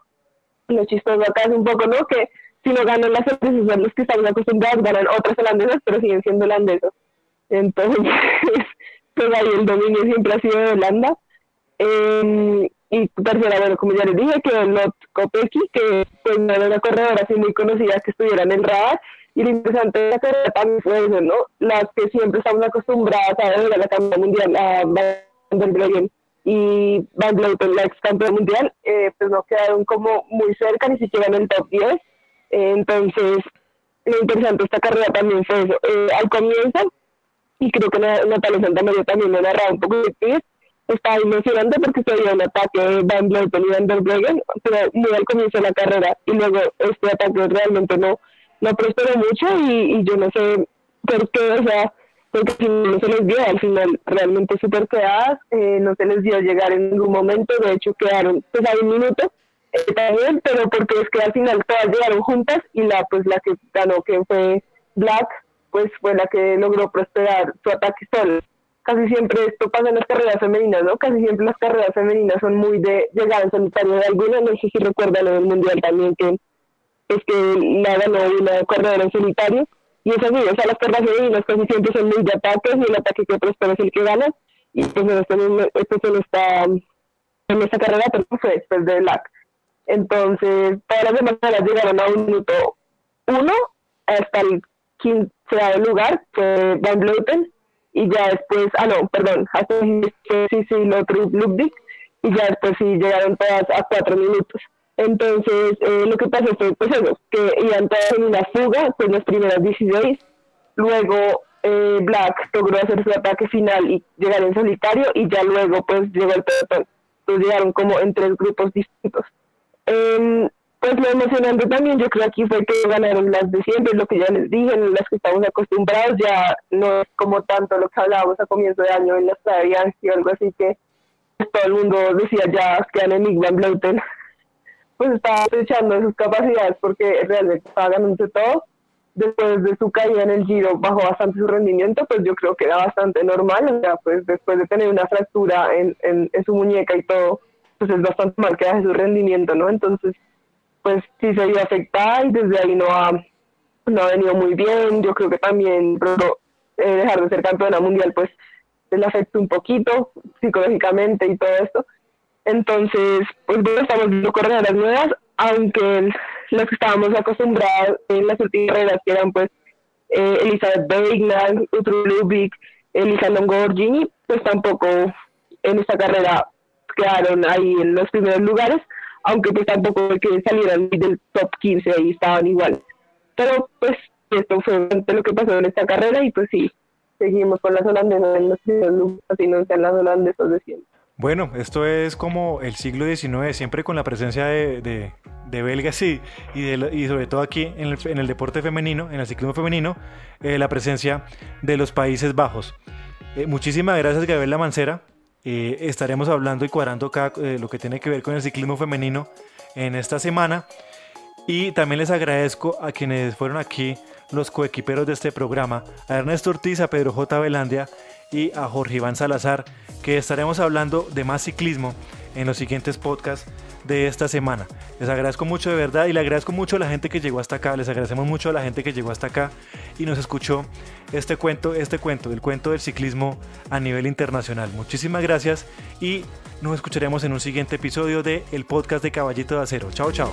lo chistoso acá es un poco, ¿no? Que si no ganan las holandesas, los que estamos acostumbrados, ganan otras holandesas, pero siguen siendo holandesas. Entonces, pues ahí el dominio siempre ha sido de Holanda. Eh, y tercera, bueno, como ya les dije, que Lot Kopecky, que pues no era una corredora así muy conocida que estuviera en el radar, y lo interesante de la carrera también fue eso, ¿no? Las que siempre estamos acostumbradas a ver a la campeona mundial, a Van der y Van Vleuten, la ex campeona mundial, eh, pues no quedaron como muy cerca, ni siquiera en el top 10. Eh, entonces, lo interesante de esta carrera también fue eso. Eh, al comienzo, y creo que Natalia Santamaría también lo narraba un poco de estaba emocionante porque se dio un ataque Van Vleuten y Van der pero muy al comienzo de la carrera, y luego este ataque realmente no no prosperó mucho y, yo no sé por qué, o sea, porque si no se les dio al final realmente súper quedadas, eh, no se les dio llegar en ningún momento, de hecho quedaron pues a un minuto eh, también, pero porque es que al final todas llegaron juntas y la pues la que ganó que fue Black, pues fue la que logró prosperar su ataque solo. Casi siempre esto pasa en las carreras femeninas, ¿no? Casi siempre las carreras femeninas son muy de llegar en solitario de alguna, no sé si recuerdan en el Mundial también que es que la ganó una corredora en solitario. Y es así, o sea, las carreras femeninas casi siempre son muy de ataques y el ataque que prospera es el que gana. Y pues en en esta, carrera pero fue después de LAC. Entonces, todas las demás carreras llegaron a un minuto uno hasta el quince lugar, fue Van Vleuten, y ya después, ah no, perdón, hasta sí, sí, lo Ludwig, y ya después sí llegaron todas a cuatro minutos. Entonces, eh, lo que pasó fue, pues eso, que iban todas en una fuga, pues las primeras 16, luego eh, Black logró hacer su ataque final y llegar en solitario, y ya luego, pues, llegó el pelotón. Pues llegaron como en tres grupos distintos. Eh, pues lo emocionante también, yo creo aquí fue que ganaron las de siempre, lo que ya les dije, en las que estamos acostumbrados, ya no es como tanto lo que hablábamos a comienzo de año en las Bianchi y algo así que todo el mundo decía ya que en Van Blauten pues estaba echando sus capacidades porque realmente estaba ganando todo. Después de su caída en el giro bajó bastante su rendimiento, pues yo creo que era bastante normal, o sea, pues después de tener una fractura en, en, su muñeca y todo, pues es bastante mal que baje su rendimiento, ¿no? Entonces, pues sí se vio afectada y desde ahí no ha, no ha venido muy bien. Yo creo que también pero, eh, dejar de ser campeona mundial, pues le afecta un poquito psicológicamente y todo esto. Entonces, pues bueno, estamos viendo corredoras nuevas, aunque los que estábamos acostumbrados en las últimas carreras, que eran pues eh, Elizabeth Beignan, Utru Lubick, Elisa Longorgini, pues tampoco en esta carrera quedaron ahí en los primeros lugares, aunque pues tampoco que salieran del top 15, ahí estaban igual. Pero pues esto fue lo que pasó en esta carrera y pues sí, seguimos con las holandesas en los primeros y no sean las holandesas de siempre. Bueno, esto es como el siglo XIX, siempre con la presencia de, de belgas sí, y, y sobre todo aquí en el, deporte femenino, en el ciclismo femenino, eh, la presencia de los Países Bajos. Eh, muchísimas gracias Gabriela Mancera. Eh, estaremos hablando y cuadrando acá lo que tiene que ver con el ciclismo femenino en esta semana. Y también les agradezco a quienes fueron aquí los coequiperos de este programa, a Ernesto Ortiz, a Pedro J. Velandia y a Jorge Iván Salazar, que estaremos hablando de más ciclismo en los siguientes podcasts de esta semana. Les agradezco mucho de verdad y le agradezco mucho a la gente que llegó hasta acá, les agradecemos mucho a la gente que llegó hasta acá y nos escuchó este cuento, este cuento, el cuento del ciclismo a nivel internacional. Muchísimas gracias y nos escucharemos en un siguiente episodio de el podcast de Caballito de Acero. Chao, chao.